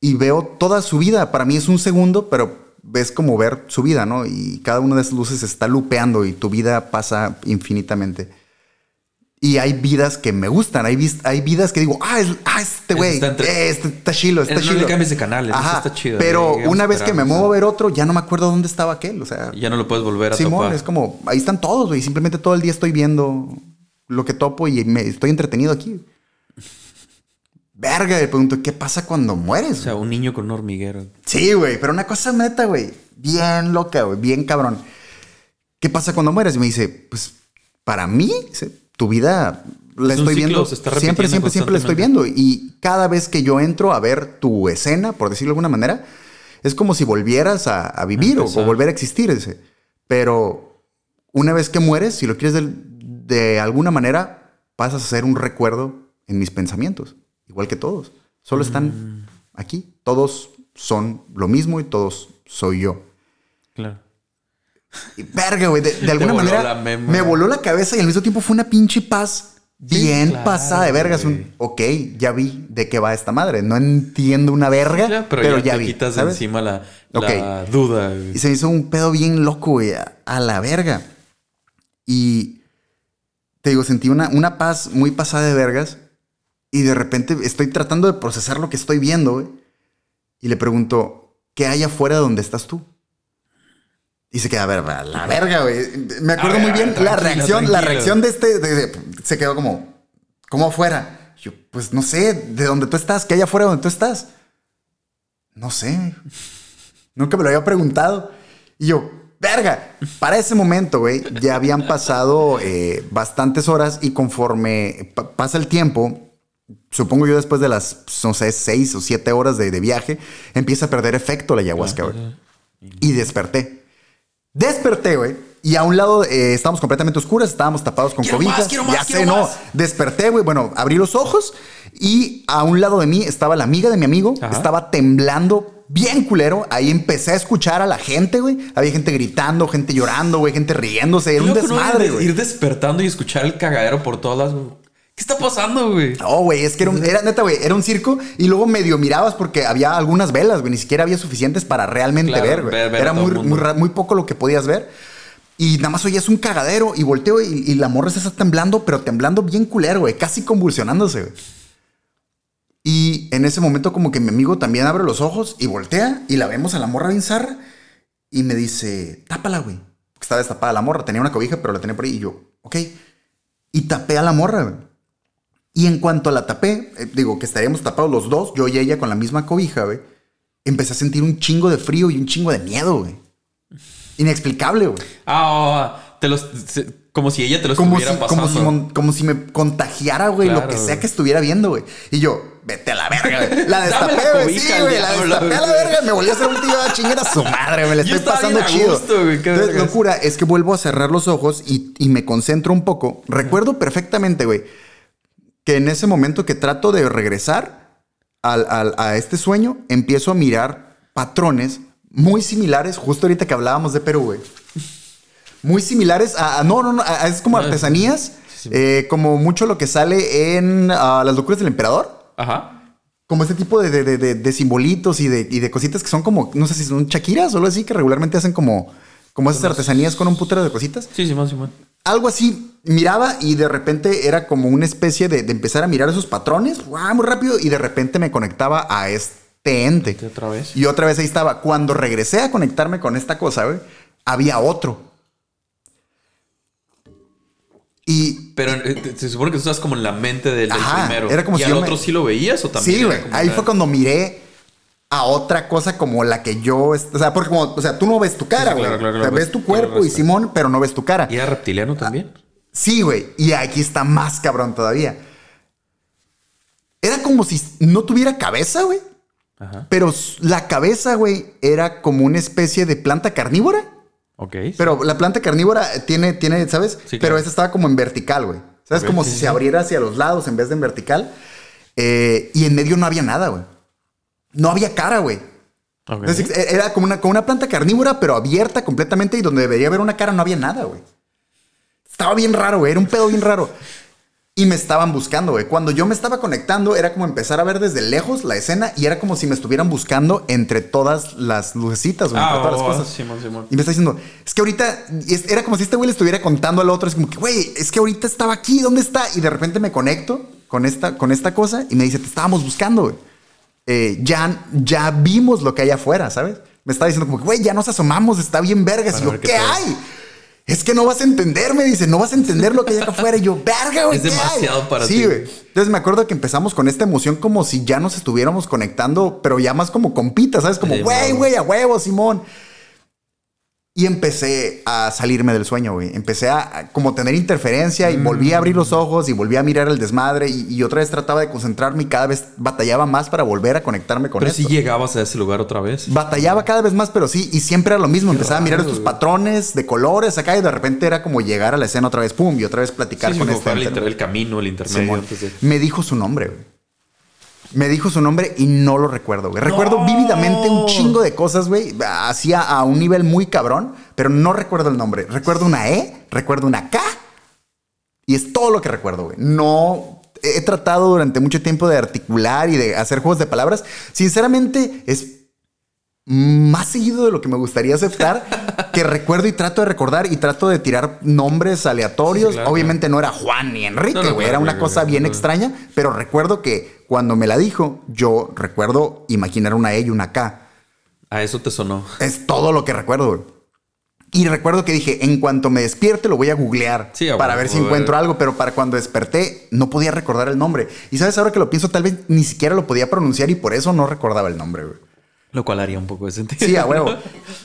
Y veo toda su vida. Para mí es un segundo, pero ves como ver su vida, ¿no? Y cada una de esas luces está lupeando y tu vida pasa infinitamente. Y hay vidas que me gustan, hay, hay vidas que digo, ah, es- ah, este Este güey, está entre- eh, este está chilo, está Eh, no le chilo. cambies de canal, este Ajá, está chido, Pero digamos, una vez que me muevo a ver otro, ya no me acuerdo dónde estaba aquel, o sea, Ya no lo puedes volver a Simón, topar. es como, ahí están todos, güey. Simplemente todo el día estoy viendo lo que topo y me estoy entretenido aquí. Verga, le pregunto, ¿qué pasa cuando mueres? O sea, un niño con un hormiguero. sí, güey, pero una cosa neta, güey. Bien loca, güey, bien cabrón. ¿Qué pasa cuando mueres? Y me dice, pues, para mí, dice, tu vida la estoy viendo. siempre, siempre, siempre la estoy viendo. Y cada vez que yo entro a ver tu escena, por decirlo de alguna manera, es como si volvieras a, a vivir o, volver a existir. Pero una vez que mueres, si lo quieres de, de alguna manera, pasas a ser un recuerdo en mis pensamientos, igual que todos. Solo Mm. están aquí. Todos son lo mismo y todos soy yo. Claro. Y verga, güey, de, de alguna voló manera me voló la cabeza y al mismo tiempo fue una pinche paz bien claro, pasada de vergas. Un, ok, ya vi de qué va esta madre. No entiendo una verga, pero, pero, ya, ya, te vi. quitas ¿sabes? encima la, duda. güey. Y se hizo un pedo bien loco, güey, a, a la verga. Y te digo, sentí una, una paz muy pasada de vergas. Y de repente estoy tratando de procesar lo que estoy viendo, güey. Y le pregunto, ¿qué hay afuera de donde estás tú? Y se queda, a ver, la verga, güey. Me acuerdo ver, muy bien la tranquilo, reacción, la reacción de este, de- de- se quedó como, ¿cómo afuera? Yo, pues no sé, de donde tú estás, ¿qué hay afuera de donde tú estás? No sé. Nunca me lo había preguntado. Y yo, verga, para ese momento, güey, ya habían pasado eh, bastantes horas y conforme pa- pasa el tiempo, supongo yo después de las, no sé, seis o siete horas de, de viaje, empieza a perder efecto la ayahuasca, güey. Y desperté. Desperté, güey. Y a un lado eh, estábamos completamente oscuras, estábamos tapados con Quiero cobijas. más, quiero más, ya sé, no. más. Desperté, güey. Bueno, abrí los ojos y a un lado de mí estaba la amiga de mi amigo. Ajá. Estaba temblando bien culero. Ahí empecé a escuchar a la gente, güey. Había gente gritando, gente llorando, güey, gente riéndose. Era un ¿no? desmadre, Ir- güey. Ir despertando y escuchar el cagadero por todas las. ¿Qué está pasando, güey? No, güey, es que era, un- era neta, güey, era un circo y luego medio mirabas porque había algunas velas, güey, ni siquiera había suficientes para realmente Claro, ver, güey. ver- ver a Era muy, muy, poco lo que podías ver. Y nada más oías un cagadero y volteo y, y la morra se está temblando, pero temblando bien culero, güey, casi convulsionándose, güey. Y en ese momento como que mi amigo también abre los ojos y voltea y la vemos a la morra bien zarra y me dice, tápala, güey. Porque Estaba destapada la morra, tenía una cobija, pero la tenía por ahí y yo, ok. Y tapé a la morra, güey. Y en cuanto la tapé, eh, digo que estaríamos tapados los dos, yo y ella con la misma cobija, güey. Empecé a sentir un chingo de frío y un chingo de miedo, güey. Inexplicable, güey. Ah, te los. como si ella te los Como si, estuviera como, si, como si me contagiara, güey, lo que sea güey. que estuviera viendo, güey. Y yo, vete a la verga, güey. La destapé, la güey. Sí, güey. La destapé a la güey. verga. Me volví a hacer un tío a chingar a su madre, me la Yo estoy pasando chido. gusto, güey, Entonces, locura es que vuelvo a cerrar los ojos y, y me concentro un poco. Recuerdo perfectamente, güey, que en ese momento que trato de regresar al- al- a este sueño, empiezo a mirar patrones muy similares, justo ahorita que hablábamos de Perú, güey. muy similares a, a- no, no, no, a- es como Ah, artesanías, sí. eh, como mucho lo que sale en ah, Las locuras del emperador. Ajá. Como este tipo de, de- de- de- simbolitos y de, y de cositas que son como, no sé si son chaquiras o algo así, que regularmente hacen como, como esas artesanías con un putero de cositas. Sí, Simón, Simón. Algo así, miraba y de repente era como una especie de, de empezar a mirar esos patrones, ¡guau! muy rápido, y de repente me conectaba a este ente. Otra vez. Y otra vez ahí estaba. Cuando regresé a conectarme con esta cosa, güey, había otro. Y Pero eh, se supone que tú estás como en la mente del, del Ajá, primero. era como ¿Y si al yo otro me- sí lo veías o también? sí, güey. Ahí fue cuando miré a otra cosa como la que yo. O sea, porque como, o sea, tú no ves tu cara, Sí, güey. claro, claro, O sea, claro, ves ves- tu cuerpo y Simón, pero no ves tu cara. ¿Y era reptiliano también? Sí, güey. Y aquí está más cabrón todavía. Era como si no tuviera cabeza, güey. Ajá. Pero la cabeza, güey, era como una especie de planta carnívora. Ok. Pero la planta carnívora tiene, tiene, ¿sabes? Sí, Pero esta estaba como en vertical, güey. ¿Sabes? Como si se abriera hacia los lados en vez de en vertical. Eh, y en medio no había nada, güey. No había cara, güey. Entonces, e- era como una, como una planta carnívora, pero abierta completamente y donde debería haber una cara no había nada, güey. Estaba bien raro, güey. Era un pedo bien raro. Y me estaban buscando, güey. Cuando yo me estaba conectando, era como empezar a ver desde lejos la escena y era como si me estuvieran buscando entre todas las lucecitas, güey. entre Ah, todas oh, las cosas. Simón, Simón. Y me está diciendo, es que ahorita, es- era como si este güey le estuviera contando al otro, es como que, güey, es que ahorita estaba aquí, ¿dónde está? Y de repente me conecto con esta, con esta cosa y me dice, te estábamos buscando, güey. Eh, ya, ya vimos lo que hay afuera, ¿sabes? Me está diciendo como, güey, ya nos asomamos, está bien vergas. Para y yo, ¿qué, hay? Es que no vas a entender, me dice, no vas a entender lo que hay acá afuera. Y yo, verga, güey. Es ¿qué hay?". demasiado para sí, ti. güey. Entonces me acuerdo que empezamos con esta emoción como si ya nos estuviéramos conectando, pero ya más como compitas, ¿sabes? Como, Sí, güey, güey, a huevo, Simón. Y empecé a salirme del sueño, güey. Empecé a, a como tener interferencia y volví a abrir los ojos y volví a mirar el desmadre y, y otra vez trataba de concentrarme y cada vez batallaba más para volver a conectarme con Pero esto. si llegabas a ese lugar otra vez. Batallaba cada vez más, pero sí, y siempre era lo mismo. Empezaba a mirar estos güey. patrones de colores acá y de repente era como llegar a la escena otra vez, pum, y otra vez platicar Sí, con este el, el camino, el intermedio. Simón. antes de- Me dijo su nombre, güey. Me dijo su nombre y no lo recuerdo, güey. Recuerdo vívidamente un chingo de cosas, güey. Hacía a un nivel muy cabrón, pero no recuerdo el nombre. Recuerdo una E, recuerdo una K. Y es todo lo que recuerdo, güey. No he tratado durante mucho tiempo de articular y de hacer juegos de palabras. Sinceramente, es más seguido de lo que me gustaría aceptar, que recuerdo y trato de recordar y trato de tirar nombres aleatorios. Sí, claro, Obviamente no era Juan ni Enrique, No, güey, claro, era una cosa bien extraña, pero recuerdo que cuando me la dijo, yo recuerdo imaginar una E y una K. A eso te sonó. Es todo lo que recuerdo, güey. Y recuerdo que dije, en cuanto me despierte lo voy a googlear Sí, para ver si ver. encuentro algo, pero para cuando desperté no podía recordar el nombre. Y sabes, ahora que lo pienso, tal vez ni siquiera lo podía pronunciar y por eso no recordaba el nombre, güey. Lo cual haría un poco de sentido. Sí, a huevo.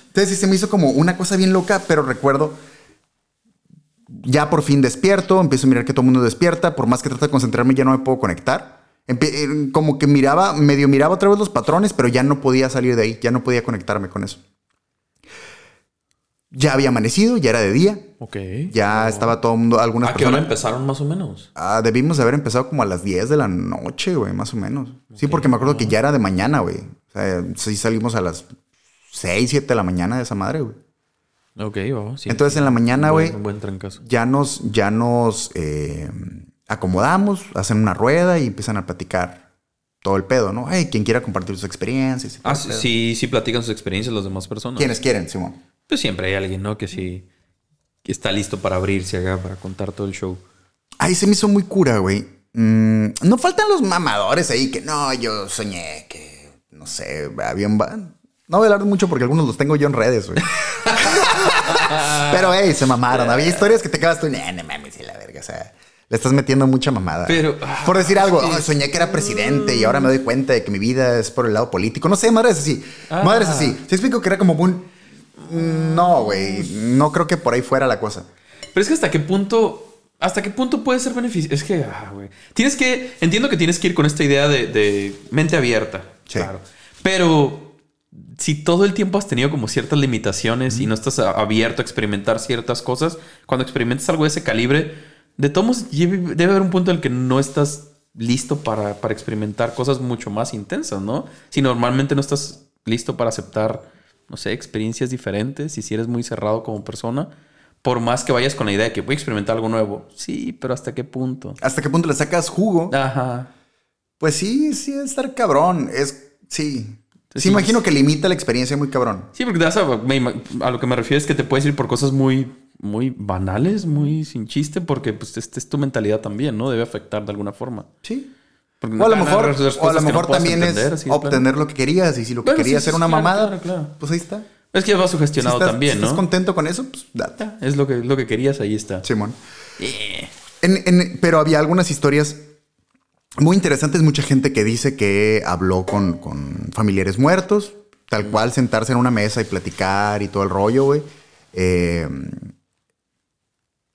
Entonces sí se me hizo como una cosa bien loca, pero recuerdo. Ya por fin despierto, empiezo a mirar que todo el mundo despierta. Por más que trato de concentrarme, ya no me puedo conectar. Eh, como que miraba, medio miraba otra vez los patrones, pero ya no podía salir de ahí, ya no podía conectarme con eso. Ya había amanecido, ya era de día, Ok. ya estaba todo el mundo, algunas ¿A qué hora empezaron más o menos? Ah, debimos de haber empezado como a las 10 de la noche, güey, más o menos. Sí, porque me acuerdo que ya era de mañana, güey. O sea, sí salimos a las 6, 7 de la mañana de esa madre, güey. Ok, va, sí. Entonces en la mañana, güey, ya nos, ya nos eh, acomodamos, hacen una rueda y empiezan a platicar todo el pedo, ¿no? Hey, quien quiera compartir sus experiencias. Ah, sí, sí, sí platican sus experiencias las demás personas. ¿Quiénes quieren, Simón? Pues siempre hay alguien, ¿no? Que sí que está listo para abrirse acá, para contar todo el show. Ahí se me hizo muy cura, güey. Mm, no faltan los mamadores ahí que no, yo soñé que, no sé, había un... No voy a hablar mucho porque algunos los tengo yo en redes, güey. Pero, hey, se mamaron. Había historias que te quedas tú, "Nah, no mames, y la verga, o sea... Le estás metiendo mucha mamada. Pero, ah, por decir algo, "Oh, soñé que era presidente y ahora me doy cuenta de que mi vida es por el lado político. No sé, madres así. Ah. Madres así. Se explico que era como un. No, güey. No creo que por ahí fuera la cosa. Pero es que hasta qué punto. ¿Hasta qué punto puede ser beneficio? Es que, ah, güey. Tienes que. Entiendo que tienes que ir con esta idea de, de mente abierta. Sí. Claro. Pero si todo el tiempo has tenido como ciertas limitaciones y no estás abierto a experimentar ciertas cosas, cuando experimentas algo de ese calibre, de todos debe haber un punto en el que no estás listo para, para experimentar cosas mucho más intensas, ¿no? Si normalmente no estás listo para aceptar, no sé, experiencias diferentes y si eres muy cerrado como persona, por más que vayas con la idea de que voy a experimentar algo nuevo, sí, pero ¿hasta qué punto? ¿Hasta qué punto le sacas jugo? Ajá. Pues sí, sí, es estar cabrón. Es, sí. Sí, Sí, imagino que limita la experiencia muy cabrón. Sí, porque a, lo que me refiero es que te puedes ir por cosas muy, muy banales, muy sin chiste, porque pues esta es tu mentalidad también, ¿no? Debe afectar de alguna forma. Sí. Porque O a lo mejor, o a lo no mejor también entender, es obtener lo que querías. Y si lo que Bueno, querías sí, era sí, una claro, mamada, claro, claro. pues ahí está. Es que ya vas Si sugestionado estás, también, si ¿no? estás contento con eso, pues date. Es lo que, lo que querías, ahí está. Simón. Eh. En- en- pero había algunas historias muy interesantes. Mucha gente que dice que habló con, con familiares muertos, tal cual sentarse en una mesa y platicar y todo el rollo, güey. Eh,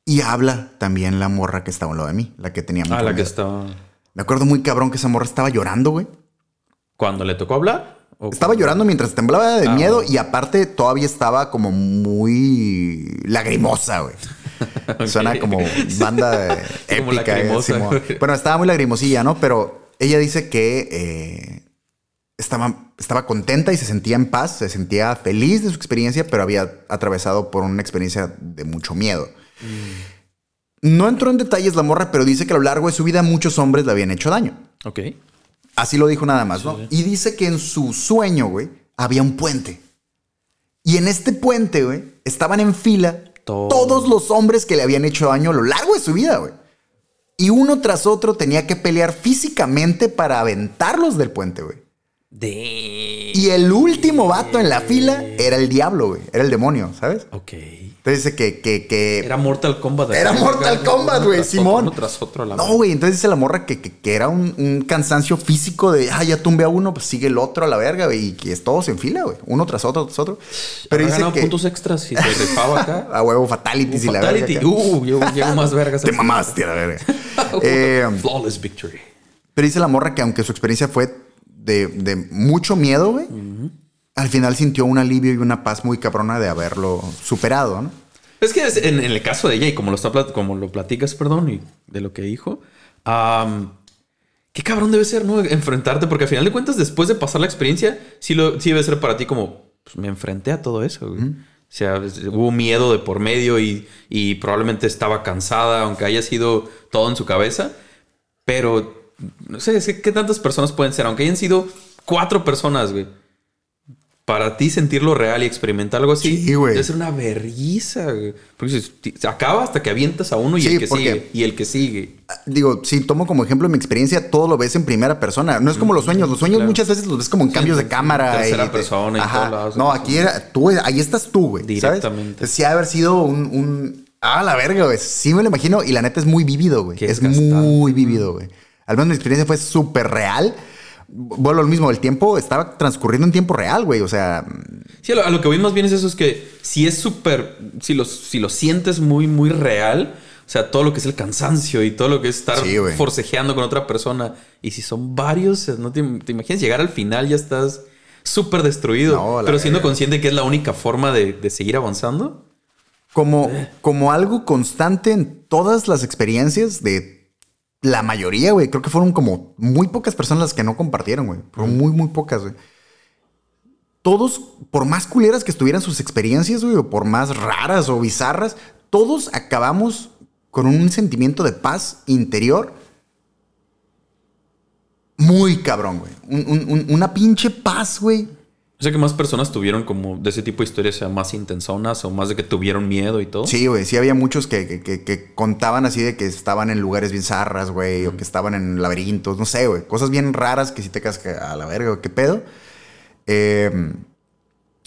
y habla también la morra que estaba al lado de mí, la que tenía Ah, la que miedo. estaba... Me acuerdo muy cabrón que esa morra estaba llorando, güey. ¿Cuando le tocó hablar? ¿O Estaba cuando- llorando mientras temblaba de Ah, miedo y aparte todavía estaba como muy lagrimosa, güey. Suena como banda como épica. eh, güey. bueno, estaba muy lagrimosilla, ¿no? Pero ella dice que eh, estaba, estaba contenta y se sentía en paz, se sentía feliz de su experiencia, pero había atravesado por una experiencia de mucho miedo. No entró en detalles la morra, pero dice que a lo largo de su vida muchos hombres le habían hecho daño. Ok. Así lo dijo nada más, ¿no? Y dice que en su sueño, güey, había un puente. Y en este puente, güey, estaban en fila Todo. todos los hombres que le habían hecho daño a lo largo de su vida, güey. Y uno tras otro tenía que pelear físicamente para aventarlos del puente, güey. De... Y el último vato en la fila era el diablo, güey. Era el demonio, ¿sabes? Ok. Entonces dice que... que, que Era Mortal Kombat. Era Mortal Kombat, güey, Simón. Uno tras otro a la No, güey, entonces dice la morra que, que- que era un, un cansancio físico de, ah, ya tumbé a uno, pues sigue el otro a la verga, güey, y que es todos en fila, güey, uno tras otro, tras otro. Pero dice que puntos extras y se rifaba acá. a huevo fatalities y la verga. Fatality. acá. Uh, yo llevo más vergas. Te mamaste a la verga. Eh, Flawless victory. pero dice la morra que aunque su experiencia fue de, de mucho miedo, güey, al final sintió un alivio y una paz muy cabrona de haberlo superado, ¿no? Es que es- en, en el caso de ella, y como lo, está, como lo platicas, perdón, y de lo que dijo, qué cabrón debe ser, ¿no? Enfrentarte, porque al final de cuentas, después de pasar la experiencia, sí, lo, sí debe ser para ti como, pues, me enfrenté a todo eso, güey. O sea, hubo miedo de por medio y, y probablemente estaba cansada, aunque haya sido todo en su cabeza. Pero, no sé, es que ¿qué tantas personas pueden ser? Aunque hayan sido cuatro personas, güey. Para ti sentirlo real y experimentar algo así, Sí, güey. debe ser una berriza, güey. Porque se acaba hasta que avientas a uno y Sí, el que sigue. Y el que sigue. Digo, si tomo como ejemplo mi experiencia, todo lo ves en primera persona. No es como los sueños. Los sueños claro. muchas veces los ves como en Sí, cambios de cámara. tercera y- persona y Ajá. todos lados. No, aquí era tú, ahí estás tú, güey. Directamente. Sí ha haber sido un, un- Ah, la verga, güey. Sí me lo imagino. Y la neta es muy vivido, güey. Qué Es desgastante. muy vivido, güey. Al menos mi experiencia fue súper real. Vuelvo lo mismo, el tiempo estaba transcurriendo en tiempo real, güey. O sea, Sí, a lo, a lo que voy más bien es eso, es que si es súper, si lo, si lo sientes muy, muy real, o sea, todo lo que es el cansancio y todo lo que es estar Sí, forcejeando con otra persona, y si son varios, no te, te imaginas llegar al final ya estás súper destruido, No, pero siendo consciente que es la única forma de, de seguir avanzando. como, como algo constante en todas las experiencias de la mayoría, güey. Creo que fueron como muy pocas personas las que no compartieron, güey. Fueron muy, muy pocas, güey. Todos, por más culeras que estuvieran sus experiencias, güey, o por más raras o bizarras, todos acabamos con un sentimiento de paz interior muy cabrón, güey. Un- un- un- una pinche paz, güey. Sea que más personas tuvieron como de ese tipo de historias, o sea, más intensonas o más de que tuvieron miedo y todo. Sí, güey, sí había muchos que, que- que- que contaban así de que estaban en lugares bien zarras, güey, o que estaban en laberintos, no sé, güey, cosas bien raras que sí te quedas que a la verga, qué pedo. Eh,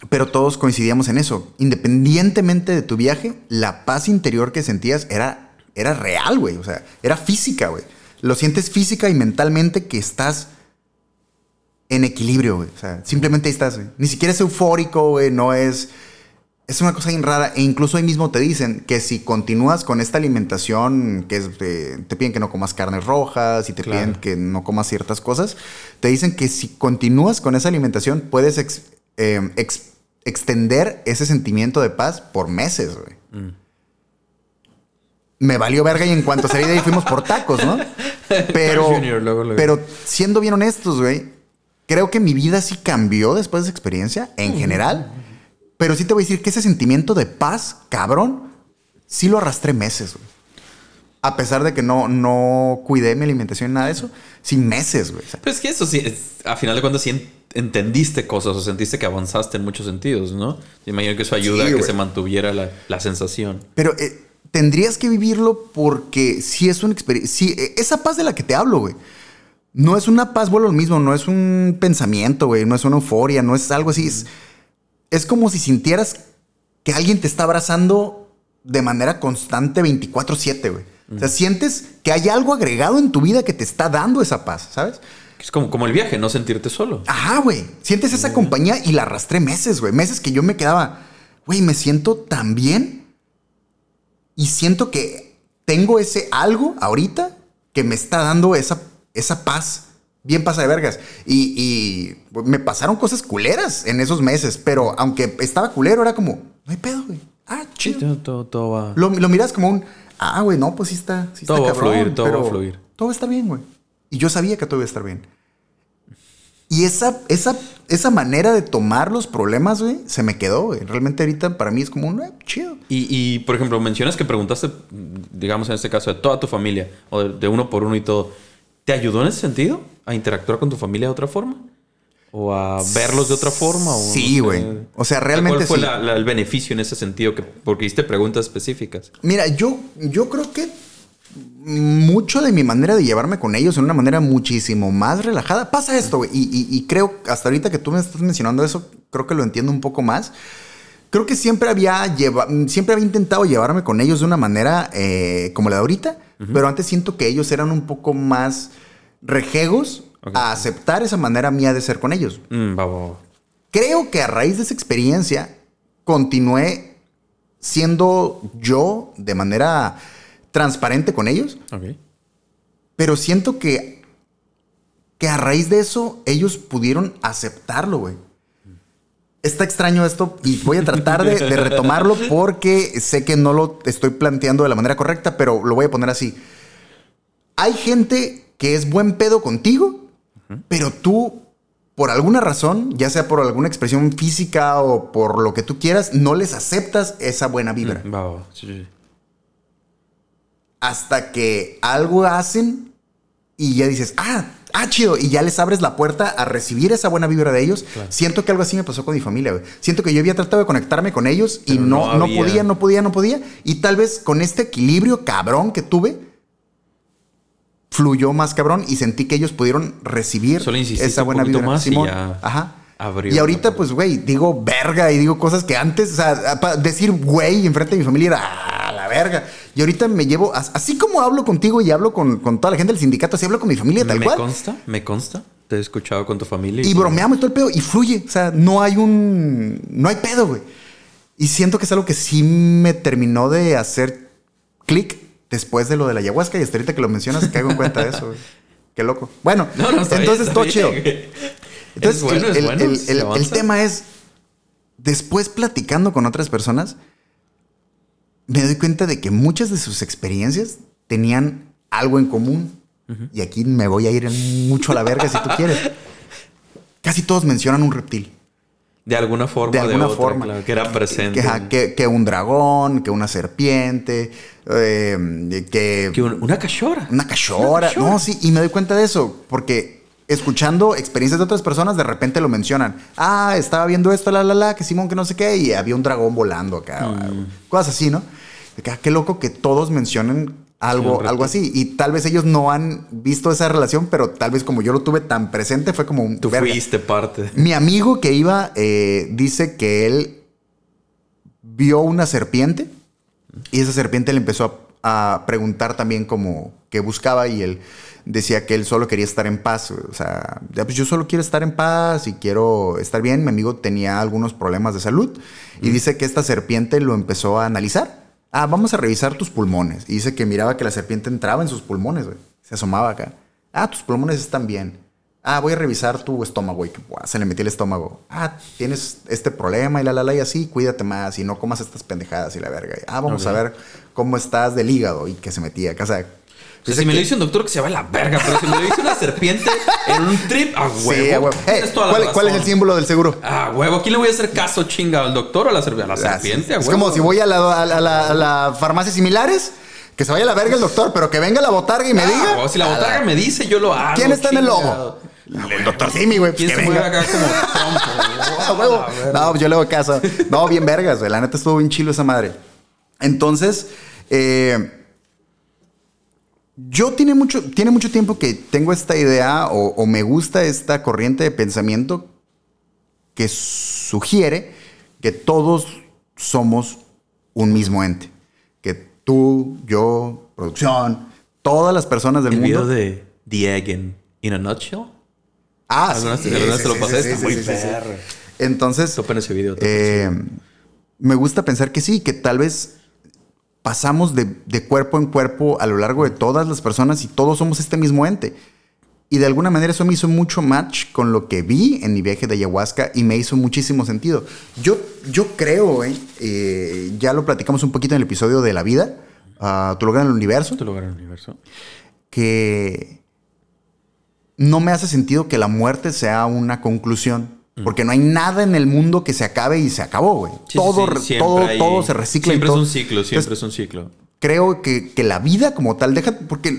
pero todos coincidíamos en eso. Independientemente de tu viaje, la paz interior que sentías era, era real, güey, o sea, era física, güey. Lo sientes física y mentalmente que estás en equilibrio, güey. O sea, simplemente ahí estás, güey. Ni siquiera es eufórico, güey, no es... Es una cosa bien rara. E incluso ahí mismo te dicen que si continúas con esta alimentación, que es de- te piden que no comas carnes rojas y te Claro. piden que no comas ciertas cosas, te dicen que si continúas con esa alimentación, puedes ex- eh, ex- extender ese sentimiento de paz por meses, güey. Mm. Me valió verga y en cuanto salí de ahí fuimos por tacos, ¿no? Pero, luego, luego. pero siendo bien honestos, güey, creo que mi vida sí cambió después de esa experiencia en general. Pero sí te voy a decir que ese sentimiento de paz, cabrón, sí lo arrastré meses, güey. A pesar de que no, no cuidé mi alimentación, nada de eso, sí meses, güey. Pero es que eso sí, es- a final de cuentas sí en- entendiste cosas o sentiste que avanzaste en muchos sentidos, ¿no? Me imagino que eso ayuda Sí, a que se mantuviera la, la sensación. Pero eh, tendrías que vivirlo porque sí es una experiencia. Sí, eh, esa paz de la que te hablo, güey. No es una paz, vuelvo lo mismo, no es un pensamiento, güey, no es una euforia, no es algo así. Es, es como si sintieras que alguien te está abrazando de manera constante 24/7, güey. O sea, sientes que hay algo agregado en tu vida que te está dando esa paz, ¿sabes? Es como, como el viaje, no sentirte solo. Ajá, güey. Sientes esa compañía y la arrastré meses, güey. Meses que yo me quedaba, güey, me siento tan bien. Y siento que tengo ese algo ahorita que me está dando esa, esa paz. Bien pasa de vergas. Y, y, pues, me pasaron cosas culeras en esos meses. Pero aunque estaba culero, era como, no hay pedo, güey. Ah, chido. todo, todo, todo va. Lo, lo miras como un, ah, güey, no, pues sí está, sí Todo está va a fluir, todo va a fluir. Todo estar bien, güey. Y yo sabía que todo iba a estar bien. Y esa, esa, esa manera de tomar los problemas, güey, se me quedó, güey. Realmente ahorita para mí es como un, eh, chido. Y, y, por ejemplo, mencionas que preguntaste, digamos en este caso, de toda tu familia, o de, de uno por uno y todo. ¿Te ayudó en ese sentido? ¿A interactuar con tu familia de otra forma? ¿O a verlos de otra forma? O Sí, no sé. güey. O sea, realmente ¿Cuál fue sí. la- la- el beneficio en ese sentido? Que, porque hiciste preguntas específicas. Mira, yo, yo creo que mucho de mi manera de llevarme con ellos en una manera muchísimo más relajada. Pasa esto, güey. Y, y- y creo, hasta ahorita que tú me estás mencionando eso, creo que lo entiendo un poco más. Creo que siempre había, lleva- siempre había intentado llevarme con ellos de una manera eh, como la de ahorita, pero antes siento que ellos eran un poco más rejegos a aceptar esa manera mía de ser con ellos. Mm. Creo que a raíz de esa experiencia continué siendo yo de manera transparente con ellos, pero siento que, que a raíz de eso ellos pudieron aceptarlo, güey. Está extraño esto y voy a tratar de, de retomarlo porque sé que no lo estoy planteando de la manera correcta, pero lo voy a poner así. Hay gente que es buen pedo contigo, pero tú, por alguna razón, ya sea por alguna expresión física o por lo que tú quieras, no les aceptas esa buena vibra Mm, sí, sí. hasta que algo hacen y ya dices, ah, ah, chido, y ya les abres la puerta a recibir esa buena vibra de ellos. Siento que algo así me pasó con mi familia, güey. Siento que yo había tratado de conectarme con ellos y no, no podía, no podía, no podía. Y tal vez con este equilibrio cabrón que tuve, fluyó más cabrón y sentí que ellos pudieron recibir Solo esa buena vibra. más y Simón. ya Ajá. abrió y ahorita, pues, güey, digo verga y digo cosas que antes, o sea, decir güey enfrente de mi familia era "Ah, la verga. Y ahorita me llevo, as- así como hablo contigo y hablo con, con toda la gente del sindicato, así hablo con mi familia tal me cual. consta, me consta. Te he escuchado con tu familia. Y bromeamos y todo el pedo y fluye. O sea, no hay un. No hay pedo, güey. Y siento que es algo que sí me terminó de hacer clic después de lo de la ayahuasca. Y hasta ahorita que lo mencionas, caigo en cuenta de eso, güey. Qué loco. Bueno, No, no, entonces todo chido. Entonces, es bueno, el, es el- tema es, después platicando con otras personas, me doy cuenta de que muchas de sus experiencias tenían algo en común. Y aquí me voy a ir mucho a la verga si tú quieres. Casi todos mencionan un reptil. De alguna forma. De alguna otra, forma. claro, que era presente. Que, ajá, que- que un dragón, que una serpiente, eh, que, Que un- una cachora. una cachora. No, sí, y me doy cuenta de eso, porque escuchando experiencias de otras personas, de repente lo mencionan. Ah, estaba viendo esto, la, la, la, que Simón, que no sé qué, y había un dragón volando acá. Mm. Cosas así, ¿no? De que, ah, qué loco que todos mencionen algo, algo así. Y tal vez ellos no han visto esa relación, pero tal vez como yo lo tuve tan presente, fue como un. Tú verga. fuiste parte. Mi amigo que iba eh, dice que él vio una serpiente y esa serpiente le empezó a, a preguntar también como qué buscaba y él decía que él solo quería estar en paz. O sea, ya, pues yo solo quiero estar en paz y quiero estar bien. Mi amigo tenía algunos problemas de salud y dice que esta serpiente lo empezó a analizar. Ah, vamos a revisar tus pulmones. Y dice que miraba que la serpiente entraba en sus pulmones. Se asomaba acá. Ah, tus pulmones están bien. Ah, voy a revisar tu estómago y que buah, se le metió el estómago. Ah, tienes este problema y la la la y así, cuídate más y no comas estas pendejadas y la verga. Ah, vamos a ver cómo estás del hígado y que se metía. O sea, O sea, si me lo dice un doctor que se va a la verga, pero si me lo dice una serpiente en un trip, a huevo. Sí, a huevo. ¿cuál, cuál es el símbolo del seguro? Ah, huevo. ¿A quién le voy a hacer caso, chinga? ¿Al doctor o a la, serp- a la serpiente? A es como si voy a la, a la- a la- a la farmacia similares, que se vaya a la verga el doctor, pero que venga la botarga y me Ah, diga. si la botarga me dice, yo lo hago. ¿Quién está en el chingado. Logo? El doctor Simi, güey. pues ¿Quién que se mueve venga. acá como huevo. No, pues yo le hago caso. No, bien vergas, güey. La neta estuvo bien chilo esa madre. Entonces, eh, yo tiene mucho, tiene mucho tiempo que tengo esta idea o, o me gusta esta corriente de pensamiento que sugiere que todos somos un mismo ente. Que tú, yo, producción, todas las personas del El mundo. video de The Egg in, in a Nutshell. Ah, Algunas- algunas te lo pasé, está muy perro. Entonces, Topen ese video. eh, me gusta pensar que sí, que tal vez pasamos de, de cuerpo en cuerpo a lo largo de todas las personas y todos somos este mismo ente. Y de alguna manera eso me hizo mucho match con lo que vi en mi viaje de ayahuasca y me hizo muchísimo sentido. Yo, yo creo, eh, eh, ya lo platicamos un poquito en el episodio de la vida, ah, tu lugar en el universo, Tu lugar en el universo. que no me hace sentido que la muerte sea una conclusión. Porque no hay nada en el mundo que se acabe y se acabó, güey. Sí, todo, sí, todo, hay- todo se recicla. y Siempre es un ciclo, siempre Entonces, es un ciclo. creo que, que la vida como tal deja, porque eh,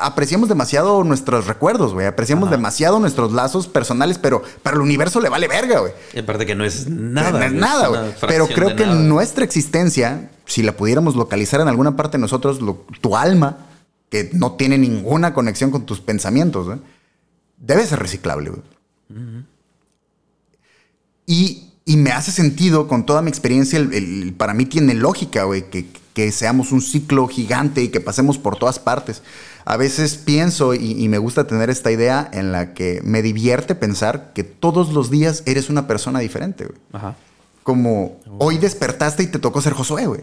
apreciamos demasiado nuestros recuerdos, güey. Apreciamos demasiado nuestros lazos personales, pero para el universo le vale verga, güey. Y aparte que no es nada. No es nada, güey. Pero creo que nada. nuestra existencia, si la pudiéramos localizar en alguna parte de nosotros, lo- tu alma, que no tiene ninguna conexión con tus pensamientos, güey, debe ser reciclable, güey. Y, y me hace sentido con toda mi experiencia, el- el- para mí tiene lógica, güey, que, que seamos un ciclo gigante y que pasemos por todas partes. A veces pienso y, y me gusta tener esta idea en la que me divierte pensar que todos los días eres una persona diferente, güey. Ajá. Como hoy despertaste y te tocó ser Josué, güey.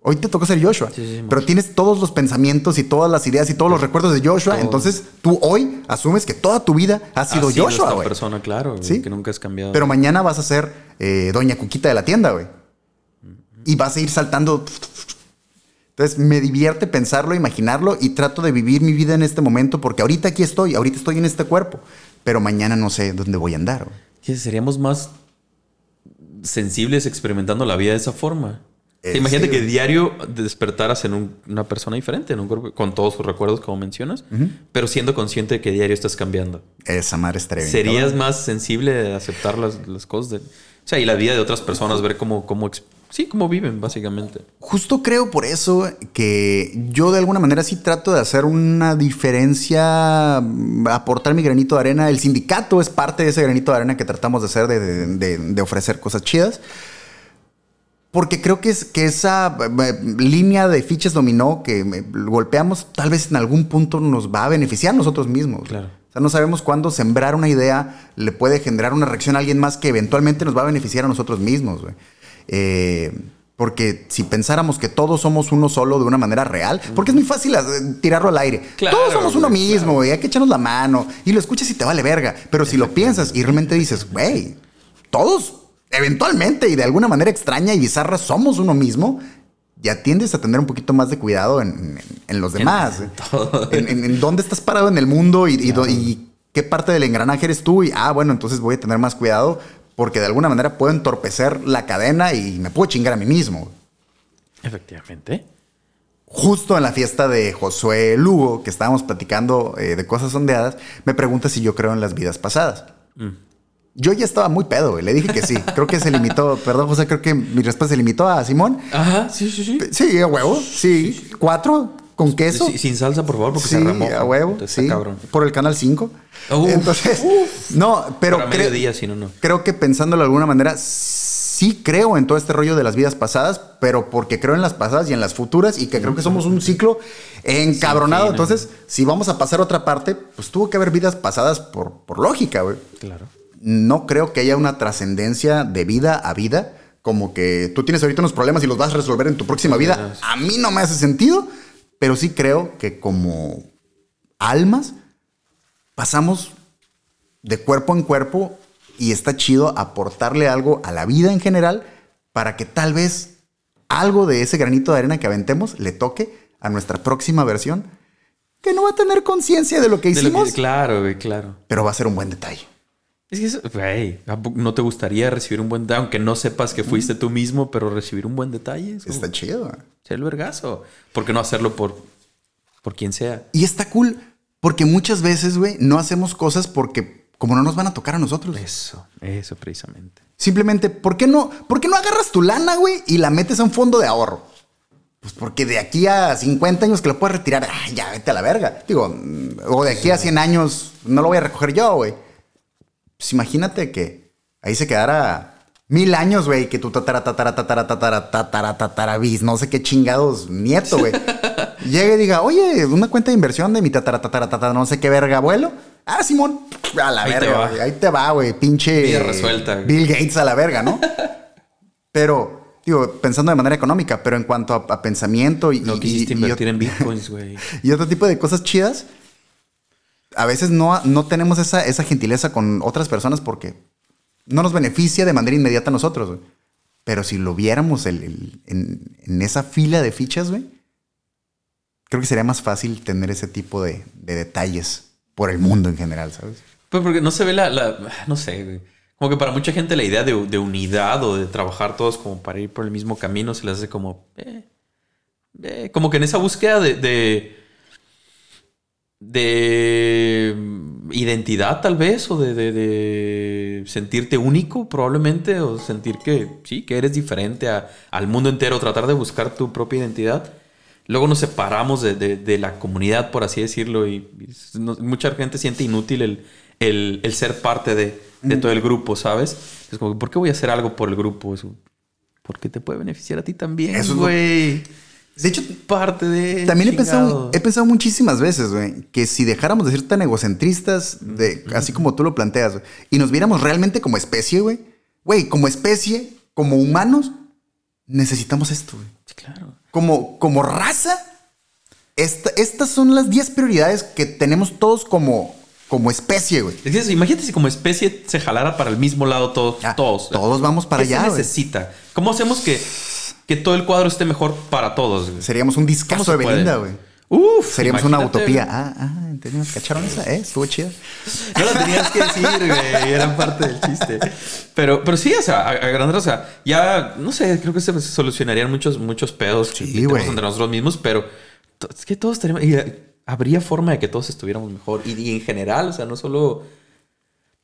Hoy te tocó ser Joshua. Sí, sí, pero tienes todos los pensamientos y todas las ideas y todos los recuerdos de Joshua. Todo. Entonces tú hoy asumes que toda tu vida ha sido Ha sido Joshua, güey. persona, claro, Sí. que nunca has cambiado. Pero mañana vas a ser eh, Doña Cuquita de la tienda, güey. Y vas a ir saltando. Entonces me divierte pensarlo, imaginarlo y trato de vivir mi vida en este momento porque ahorita aquí estoy, ahorita estoy en este cuerpo, pero mañana no sé dónde voy a andar. seríamos más sensibles experimentando la vida de esa forma. Eh, Imagínate sí, que diario despertaras en un- una persona diferente, en un cuerpo, con todos sus recuerdos, como mencionas, pero siendo consciente de que diario estás cambiando. Esa madre estaría bien, Serías más sensible de aceptar las, las cosas de. O sea, y la vida de otras personas, ver cómo, cómo, sí, cómo viven, básicamente. Justo creo por eso que yo de alguna manera sí trato de hacer una diferencia, mm, aportar mi granito de arena. El sindicato es parte de ese granito de arena que tratamos de hacer, de- de ofrecer cosas chidas. Porque creo que, es, que esa eh, línea de fichas dominó que eh, golpeamos, tal vez en algún punto nos va a beneficiar a nosotros mismos. Claro. O sea, no sabemos cuándo sembrar una idea le puede generar una reacción a alguien más que eventualmente nos va a beneficiar a nosotros mismos, güey. Eh, porque si pensáramos que todos somos uno solo de una manera real, porque es muy fácil eh, tirarlo al aire. Claro, todos somos uno güey, mismo, güey. Hay que echarnos la mano. Y lo escuchas y te vale verga. Pero si lo piensas y realmente dices, güey, todos eventualmente y de alguna manera extraña y bizarra somos uno mismo, ya tiendes a tener un poquito más de cuidado en, en- en los demás. en dónde estás parado en el mundo y, y do- y qué parte del engranaje eres tú. Y, ah, bueno, entonces voy a tener más cuidado porque de alguna manera puedo entorpecer la cadena y me puedo chingar a mí mismo. Efectivamente. Justo en la fiesta de Josué Lugo, que estábamos platicando eh, de cosas sondeadas, me pregunta si yo creo en las vidas pasadas. Yo ya estaba muy pedo, güey. Le dije que sí. Creo que se limitó, perdón, José, creo que mi respuesta se limitó a Simón. Ajá, sí, sí, sí. Sí, a huevo. Sí. ¿Cuatro? ¿Con queso? Sí, sin salsa, por favor, porque se remoja. a huevo. Sí. cabrón. Por el canal 5. Uf, Entonces, no, pero Para creo, mediodía, si no, no. creo que pensándolo de alguna manera, sí creo en todo este rollo de las vidas pasadas, pero porque creo en las pasadas y en las futuras y que creo que somos un ciclo encabronado. Entonces, si vamos a pasar a otra parte, pues tuvo que haber vidas pasadas por, por lógica, güey. Claro. No creo que haya una trascendencia de vida a vida, como que tú tienes ahorita unos problemas y los vas a resolver en tu próxima vida. A mí no me hace sentido, pero sí creo que como almas pasamos de cuerpo en cuerpo y está chido aportarle algo a la vida en general para que tal vez algo de ese granito de arena que aventemos le toque a nuestra próxima versión que no va a tener conciencia de lo que De lo que- hicimos, claro, claro. pero va a ser un buen detalle. Es que eso, güey, ¿a poco ¿no te gustaría recibir un buen detalle? Aunque no sepas que fuiste tú mismo, pero recibir un buen detalle. Es como Está chido. ser el vergazo. ¿Por qué no hacerlo por, por quien sea? Y está cool porque muchas veces, güey, no hacemos cosas porque como no nos van a tocar a nosotros. Eso, eso precisamente. Simplemente, ¿por qué no, por qué no agarras tu lana, güey, y la metes a un fondo de ahorro? Pues porque de aquí a 50 años que lo puedes retirar, ah, ya vete a la verga. Digo, mm, o de aquí a 100 años no lo voy a recoger yo, güey. Pues imagínate que ahí se quedara mil años, güey, que tu tatara, tatara, tatara, tatara, tatara, tatara, bis, no sé qué chingados nieto, güey. Llegue y diga, oye, una cuenta de inversión de mi tatara, tatara, tatara, no sé qué verga, abuelo. Ah, Simón, a la Ahí te verga, güey. Ahí te va, güey, pinche. Resuelta, güey. Bill Gates a la verga, ¿no? Pero, digo, pensando de manera económica, pero en cuanto a, a pensamiento y, No y- quisiste y- invertir y- en bitcoins, güey. y otro tipo de cosas chidas, a veces no, no tenemos esa, esa gentileza con otras personas porque no nos beneficia de manera inmediata a nosotros, güey. Pero si lo viéramos en, en esa fila de fichas, güey, creo que sería más fácil tener ese tipo de, de detalles por el mundo en general, ¿sabes? Pues porque no se ve la, no sé, güey. Como que para mucha gente la idea de, unidad o de trabajar todos como para ir por el mismo camino se les hace como, eh, eh, como que en esa búsqueda de, de identidad tal vez o de, de- de sentirte único probablemente o sentir que sí, que eres diferente a- al mundo entero, tratar de buscar tu propia identidad. Luego nos separamos de, de- de la comunidad, por así decirlo, y, y no- mucha gente siente inútil el, el- el ser parte de, de todo el grupo, ¿sabes? Es como, ¿por qué voy a hacer algo por el grupo? Es, porque te puede beneficiar a ti también, Eso es güey. De hecho, Parte de... También he pensado, he pensado muchísimas veces, güey, que si dejáramos de ser tan egocentristas, de, así como tú lo planteas, y nos viéramos realmente como especie, güey, güey, como especie, como humanos, necesitamos esto, güey. Sí, claro. Como, como raza, esta- estas son las 10 prioridades que tenemos todos como, como especie, güey. Es que eso, imagínate si como especie se jalara para el mismo lado todos. Ah, todos. todos vamos para ¿Qué allá, se necesita? ¿Cómo hacemos que, que todo el cuadro esté mejor para todos? güey? Seríamos un ¿Cómo discazo de? Belinda, güey. Uf, Seríamos una utopía. Ah, ah, ¿entendieron? ¿Cacharon esa? ¿Eh? Estuvo chida. No lo tenías que decir, güey. Era parte del chiste. Pero, pero sí, o sea, a, a grandes, o sea, ya, no sé, creo que se solucionarían muchos, muchos pedos Sí, que tenemos entre nosotros mismos, pero es que todos tenemos. y, eh, habría forma de que todos estuviéramos mejor. Y, y en general, o sea, no solo.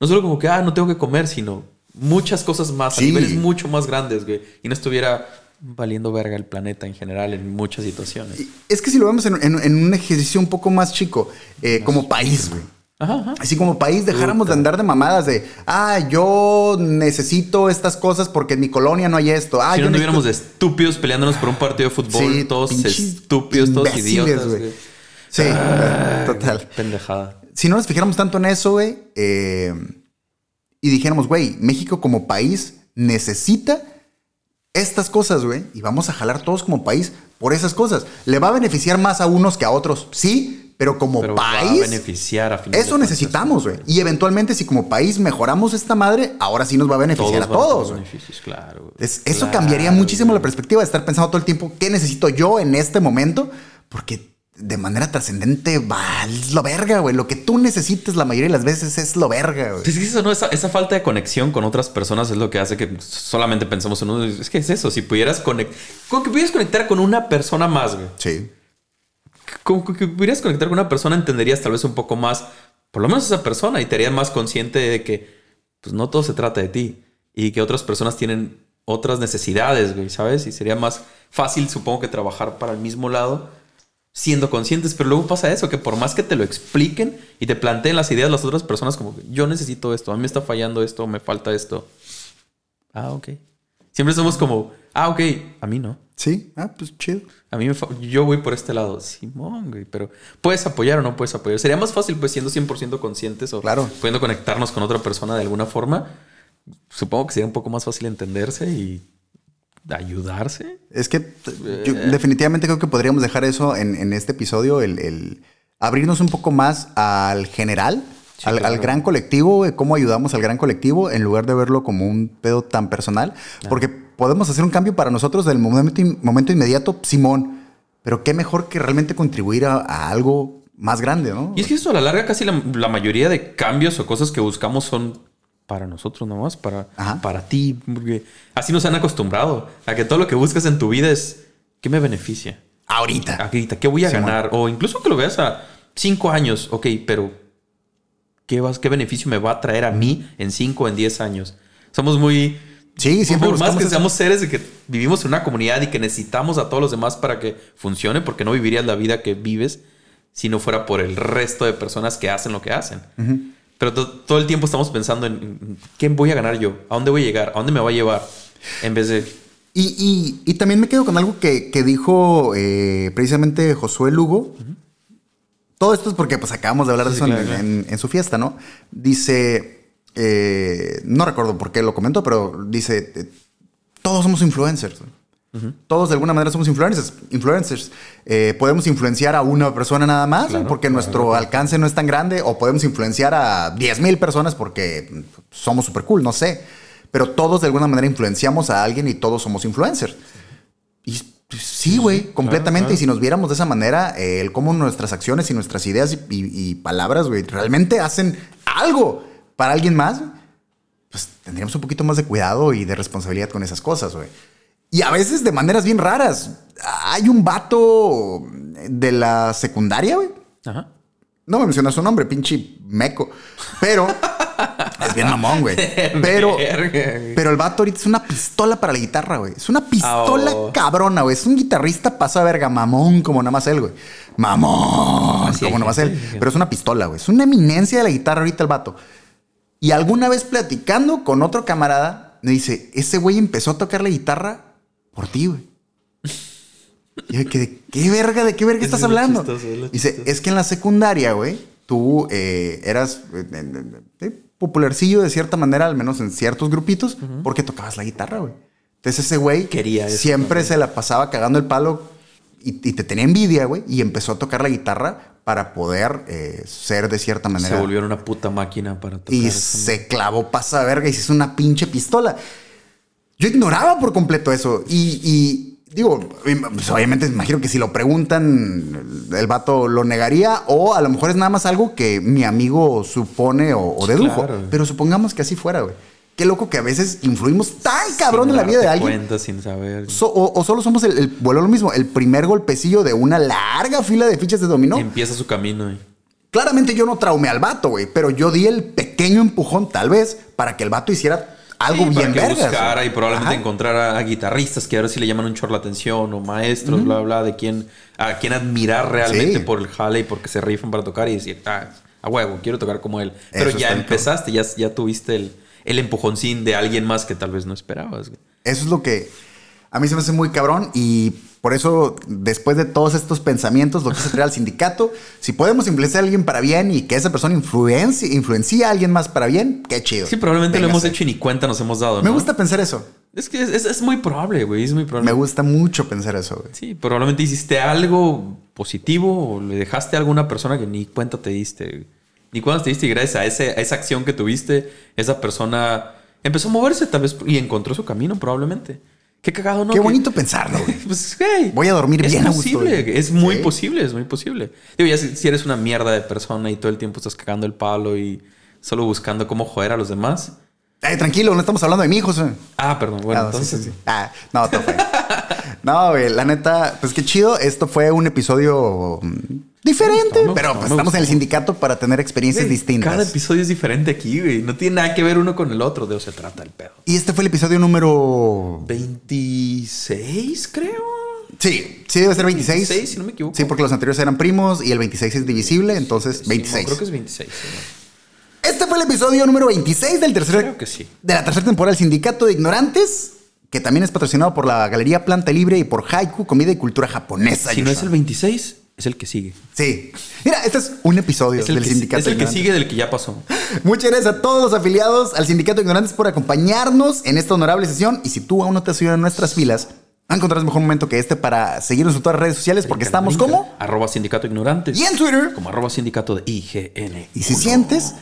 No solo como que, ah, no tengo que comer, sino muchas cosas más, Sí. a niveles mucho más grandes, güey. Y no estuviera valiendo verga el planeta en general en muchas situaciones. Es que si lo vemos en, en- en un ejercicio un poco más chico, eh, como país, güey. Ajá, ajá. Así como país dejáramos de andar de mamadas de, ah, yo necesito estas cosas porque en mi colonia no hay esto. Ah, si yo no anduviéramos de estúpidos peleándonos por un partido de fútbol, Sí, todos estúpidos, todos idiotas. Sí, Ay, total. Pendejada. Si no nos fijáramos tanto en eso, güey, eh, y dijéramos, güey, México como país necesita estas cosas, güey, y vamos a jalar todos como país por esas cosas. Le va a beneficiar más a unos que a otros, sí, pero como Pero va a país, beneficiar a eso necesitamos, güey. Y eventualmente, si como país mejoramos esta madre, ahora sí nos va a beneficiar a van tener todos, beneficios, claro. Es- eso Claro, cambiaría muchísimo la perspectiva de estar pensando todo el tiempo qué necesito yo en este momento, porque de manera trascendente va es lo verga, güey. Lo que tú necesites la mayoría de las veces es lo verga, güey. Es que eso, ¿no? Esa, esa falta de conexión con otras personas es lo que hace que solamente pensemos en uno. Es que es eso. Si pudieras conectar. Con que pudieras conectar con una persona más, güey. Sí. Con con que pudieras conectar con una persona, entenderías tal vez un poco más, por lo menos esa persona, y te harías más consciente de que, pues no todo se trata de ti. Y que otras personas tienen otras necesidades, güey, ¿sabes? Y sería más fácil, supongo que trabajar para el mismo lado siendo conscientes, pero luego pasa eso, que por más que te lo expliquen y te planteen las ideas las otras personas como, yo necesito esto, a mí me está fallando esto, me falta esto. Ah, ok. Siempre somos como, ah, ok, a mí no. Sí. Ah, pues chido. A mí me fa- yo voy por este lado. Simón, güey, pero puedes apoyar o no puedes apoyar. Sería más fácil pues siendo 100% conscientes o Claro. pudiendo conectarnos con otra persona de alguna forma. Supongo que sería un poco más fácil entenderse y ayudarse. Es que yo definitivamente creo que podríamos dejar eso en, en este episodio, el, el abrirnos un poco más al general, Sí, al, claro. al gran colectivo, eh, cómo ayudamos al gran colectivo, en lugar de verlo como un pedo tan personal, porque podemos hacer un cambio para nosotros del momento, momento inmediato, Simón, pero qué mejor que realmente contribuir a, a algo más grande, ¿no? Y es que eso a la larga casi la, la mayoría de cambios o cosas que buscamos son para nosotros nomás, para, Ajá. para ti. Porque así nos han acostumbrado a que todo lo que buscas en tu vida es ¿qué me beneficia? Ahorita. Ahorita, ¿qué voy a Simón. ganar? O incluso que lo veas a cinco años, ok, pero ¿qué, vas, ¿qué beneficio me va a traer a mí en cinco o en diez años? Somos muy... Sí, siempre por más que seamos seres de que vivimos en una comunidad y que necesitamos a todos los demás para que funcione, porque no vivirías la vida que vives si no fuera por el resto de personas que hacen lo que hacen. Pero to- todo el tiempo estamos pensando en, qué voy a ganar yo, a dónde voy a llegar, a dónde me va a llevar, en vez de Y, y- y también me quedo con algo que, que dijo eh, precisamente Josué Lugo. Todo esto es porque pues acabamos de hablar de eso claro, en, claro. en- en su fiesta, ¿no? Dice, eh, no recuerdo por qué lo comentó, pero dice, todos somos influencers. Todos de alguna manera somos influencers. influencers. Eh, podemos influenciar a una persona nada más Claro, porque claro, nuestro claro. alcance no es tan grande o podemos influenciar a 10 mil personas porque somos súper cool, no sé. Pero todos de alguna manera influenciamos a alguien y todos somos influencers. Y sí, güey, completamente. Y si nos viéramos de esa manera, eh, el cómo nuestras acciones y nuestras ideas y, y- y palabras, güey, realmente hacen algo para alguien más, pues tendríamos un poquito más de cuidado y de responsabilidad con esas cosas, güey. Y a veces de maneras bien raras. Hay un vato de la secundaria, güey. Ajá. No me menciona su nombre, pinche meco. Pero es bien mamón, güey. Pero, pero el vato ahorita es una pistola para la guitarra, güey. Es una pistola Oh. cabrona, güey. Es un guitarrista paso a verga, mamón, como nada más él, güey. Mamón, Así como nada más él. Pero es una pistola, güey. Es una eminencia de la guitarra ahorita el vato. Y alguna vez platicando con otro camarada, me dice, ese güey empezó a tocar la guitarra por ti, güey. Y yo, ¿de qué verga? ¿De qué verga Es estás hablando? chistoso, es Dice, chistoso. es que en la secundaria, güey, tú eh, eras eh, eh, eh, popularcillo de cierta manera, al menos en ciertos grupitos, porque tocabas la guitarra, güey. Entonces ese güey Quería eso siempre se la pasaba cagando el palo y, y te tenía envidia, güey, y empezó a tocar la guitarra para poder eh, ser de cierta manera. Se volvieron una puta máquina para tocar y se clavó pasa verga y se hizo una pinche pistola. Yo ignoraba por completo eso. Y, y digo, pues obviamente me imagino que si lo preguntan, el vato lo negaría. O a lo mejor es nada más algo que mi amigo supone o, o dedujo. claro. Pero supongamos que así fuera, güey. Qué loco que a veces influimos tan cabrón Sin en la vida de alguien. cuenta, sin saber. So- o, o solo somos el, el- vuelvo lo mismo, el primer golpecillo de una larga fila de fichas de dominó. Empieza su camino. eh. Claramente yo no traumé al vato, güey, pero yo di el pequeño empujón, tal vez, para que el vato hiciera algo Sí, bien para que vergas. buscara güey. y probablemente Ajá. encontrara a guitarristas que ahora sí le llaman un chorro la atención o maestros, bla, bla, de quién, a quién admirar realmente Sí. por el jale y porque se rifan para tocar y decir, ah, a huevo, quiero tocar como él. Pero Eso ya empezaste, ya, ya tuviste el, el empujoncín de alguien más que tal vez no esperabas. Eso es lo que a mí se me hace muy cabrón y por eso, después de todos estos pensamientos, lo quise traer al sindicato. Si podemos influenciar a alguien para bien y que esa persona influencie, influencie a alguien más para bien, qué chido. Sí, probablemente lo hemos hecho y ni cuenta nos hemos dado. Me ¿no? gusta pensar eso. Es que es, es- es muy probable, güey, es muy probable. Me gusta mucho pensar eso, güey. Sí, probablemente hiciste algo positivo o le dejaste a alguna persona que ni cuenta te diste. güey. Ni cuenta te diste y gracias a, ese- a esa acción que tuviste, esa persona empezó a moverse tal vez y encontró su camino probablemente. Qué cagado, ¿no? Qué Que- bonito pensarlo, güey. Pues, hey, Voy a dormir es bien a gusto, posible, es muy Sí. posible, es muy posible. Digo, ya si, si eres una mierda de persona y todo el tiempo estás cagando el palo y solo buscando cómo joder a los demás. Ay, tranquilo, no estamos hablando de mi hijo. Ah, perdón, bueno, Ah, sí, entonces... sí, sí. Ah, no, todo fue. No, güey, la neta, pues qué chido. Esto fue un episodio mm, diferente, Me gustó, me pero gustó, pues estamos en el sindicato para tener experiencias Güey, distintas. Cada episodio es diferente aquí, güey. No tiene nada que ver uno con el otro. De eso se trata el pedo. Y este fue el episodio número. 26, creo. Sí, sí, debe ser 26. 26, si no me equivoco. Sí, porque los anteriores eran primos y el 26 es divisible, entonces Sí, 26. no, creo que es 26. sí, Este fue el episodio número 26 del tercer, Creo que sí. de la tercera temporada del Sindicato de Ignorantes, que también es patrocinado por la Galería Planta Libre y por Haiku, comida y cultura japonesa. Si no es el 26, es el que sigue. Sí. Mira, este es un episodio Es el, del que, Sindicato es el que sigue del que ya pasó. Muchas gracias a todos los afiliados al Sindicato de Ignorantes por acompañarnos en esta honorable sesión. Y si tú aún no te has unido a nuestras filas, no encontrarás mejor momento que este para seguirnos en todas las redes sociales porque estamos como Arroba sindicato ignorantes. y en Twitter. Como arroba sindicato de IGN. Y si sientes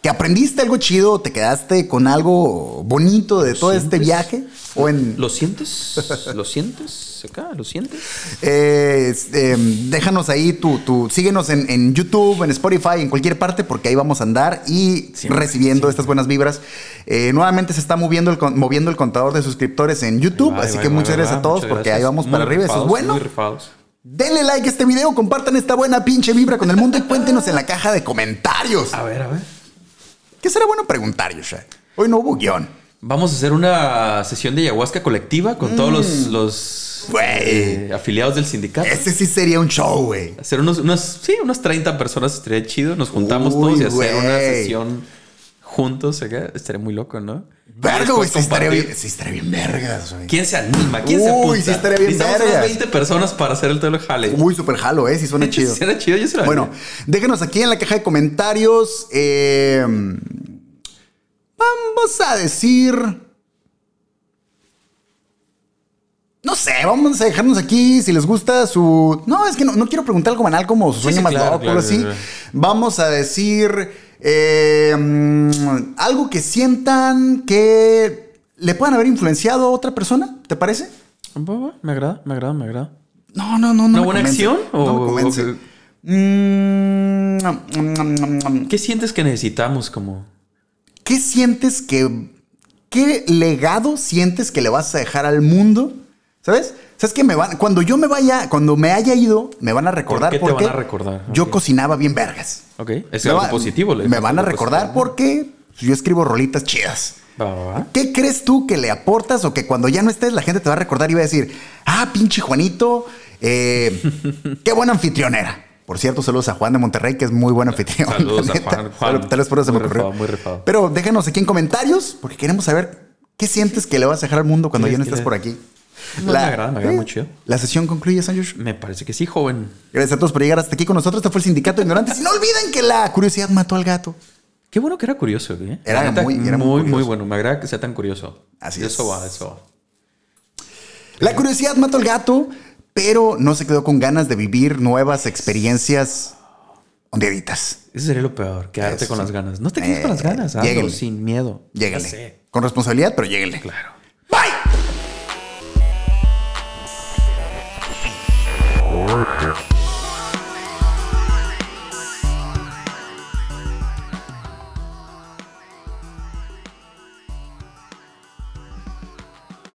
que aprendiste algo chido, te quedaste con algo bonito de todo este viaje. O en. ¿Lo sientes? ¿Lo sientes acá? ¿Lo sientes? Eh, este, déjanos ahí tu, tu- síguenos en, en YouTube, en Spotify, en cualquier parte, porque ahí vamos a andar y Siempre, recibiendo estas buenas vibras. Eh, nuevamente se está moviendo el, moviendo el contador de suscriptores en YouTube, va, así que va, muchas gracias a todos, porque gracias. ahí vamos Muy para arriba. Eso es bueno. Muy rifados. Denle like a este video, compartan esta buena pinche vibra con el mundo y cuéntenos en la caja de comentarios. A ver, a ver. ¿Qué será bueno preguntar, Yosha? Hoy no hubo guion. Vamos a hacer una sesión de ayahuasca colectiva con todos los, los Güey. eh, afiliados del sindicato. Ese sí sería un show, güey. Hacer unos, unas, sí, unas 30 personas estaría chido. Nos juntamos Uy, todos y hacer una sesión juntos. acá. Estaría muy loco, ¿no? Verga, güey, sí estaría bien, sí estaría bien vergas, güey. ¿Quién se anima? ¿Quién se Uy, apunta? sí estaría bien Necesitamos unas vergas. 20 personas para hacer el todo el jale. Uy, super jalo, ¿eh? Sí suena chido. Suena chido, yo se lo Bueno, déjenos aquí en la caja de comentarios. eh, vamos a decir. No sé, vamos a dejarnos aquí si les gusta su. No, es que no, no quiero preguntar algo banal como su sueño sí, más claro, loco o claro, algo así. claro. Vamos a decir eh, mm, algo que sientan que le puedan haber influenciado a otra persona, ¿te parece? Me agrada, me agrada, me agrada. No, no, no, no. ¿Una buena convence. acción? No me O- convence. o mm. ¿Qué sientes que necesitamos como... ¿Qué sientes que. ¿Qué legado sientes que le vas a dejar al mundo? ¿Sabes? ¿Sabes que me van. Cuando yo me vaya, cuando me haya ido, me van a recordar qué te porque van a recordar? yo cocinaba bien vergas. Ok, es Me algo va- positivo. le- Me van a recordar positivo. porque yo escribo rolitas chidas. ¿Qué crees tú que le aportas o que cuando ya no estés la gente te va a recordar y va a decir, ah, pinche Juanito, eh, qué buen anfitrión era? Por cierto, saludos a Juan de Monterrey, que es muy buen anfitrión. Saludos a. Juan, Tal vez por eso se me Muy ocurrió. rifado, muy rifado. Pero déjenos aquí en comentarios, porque queremos saber qué sientes que le vas a dejar al mundo cuando ¿Qué ya no es que estés le- por aquí. No, me agrada, me agrada muy chido. La sesión concluye, Sanyosh. Me parece que sí, joven. Gracias a todos por llegar hasta aquí con nosotros. Este fue el Sindicato de Ignorantes. Y no olviden que la curiosidad mató al gato. Qué bueno que era curioso, ¿eh? Era muy- era muy muy, muy bueno. Me agrada que sea tan curioso. Así es. Eso va, eso va. La curiosidad mató al gato, pero no se quedó con ganas de vivir nuevas experiencias ondeaditas. Eso sería lo peor, quedarte Eso con sí. las ganas. No te quedes Eh, con las ganas, hazlo sin miedo. Lléguenle. Con responsabilidad, pero lléguenle. Claro. Bye.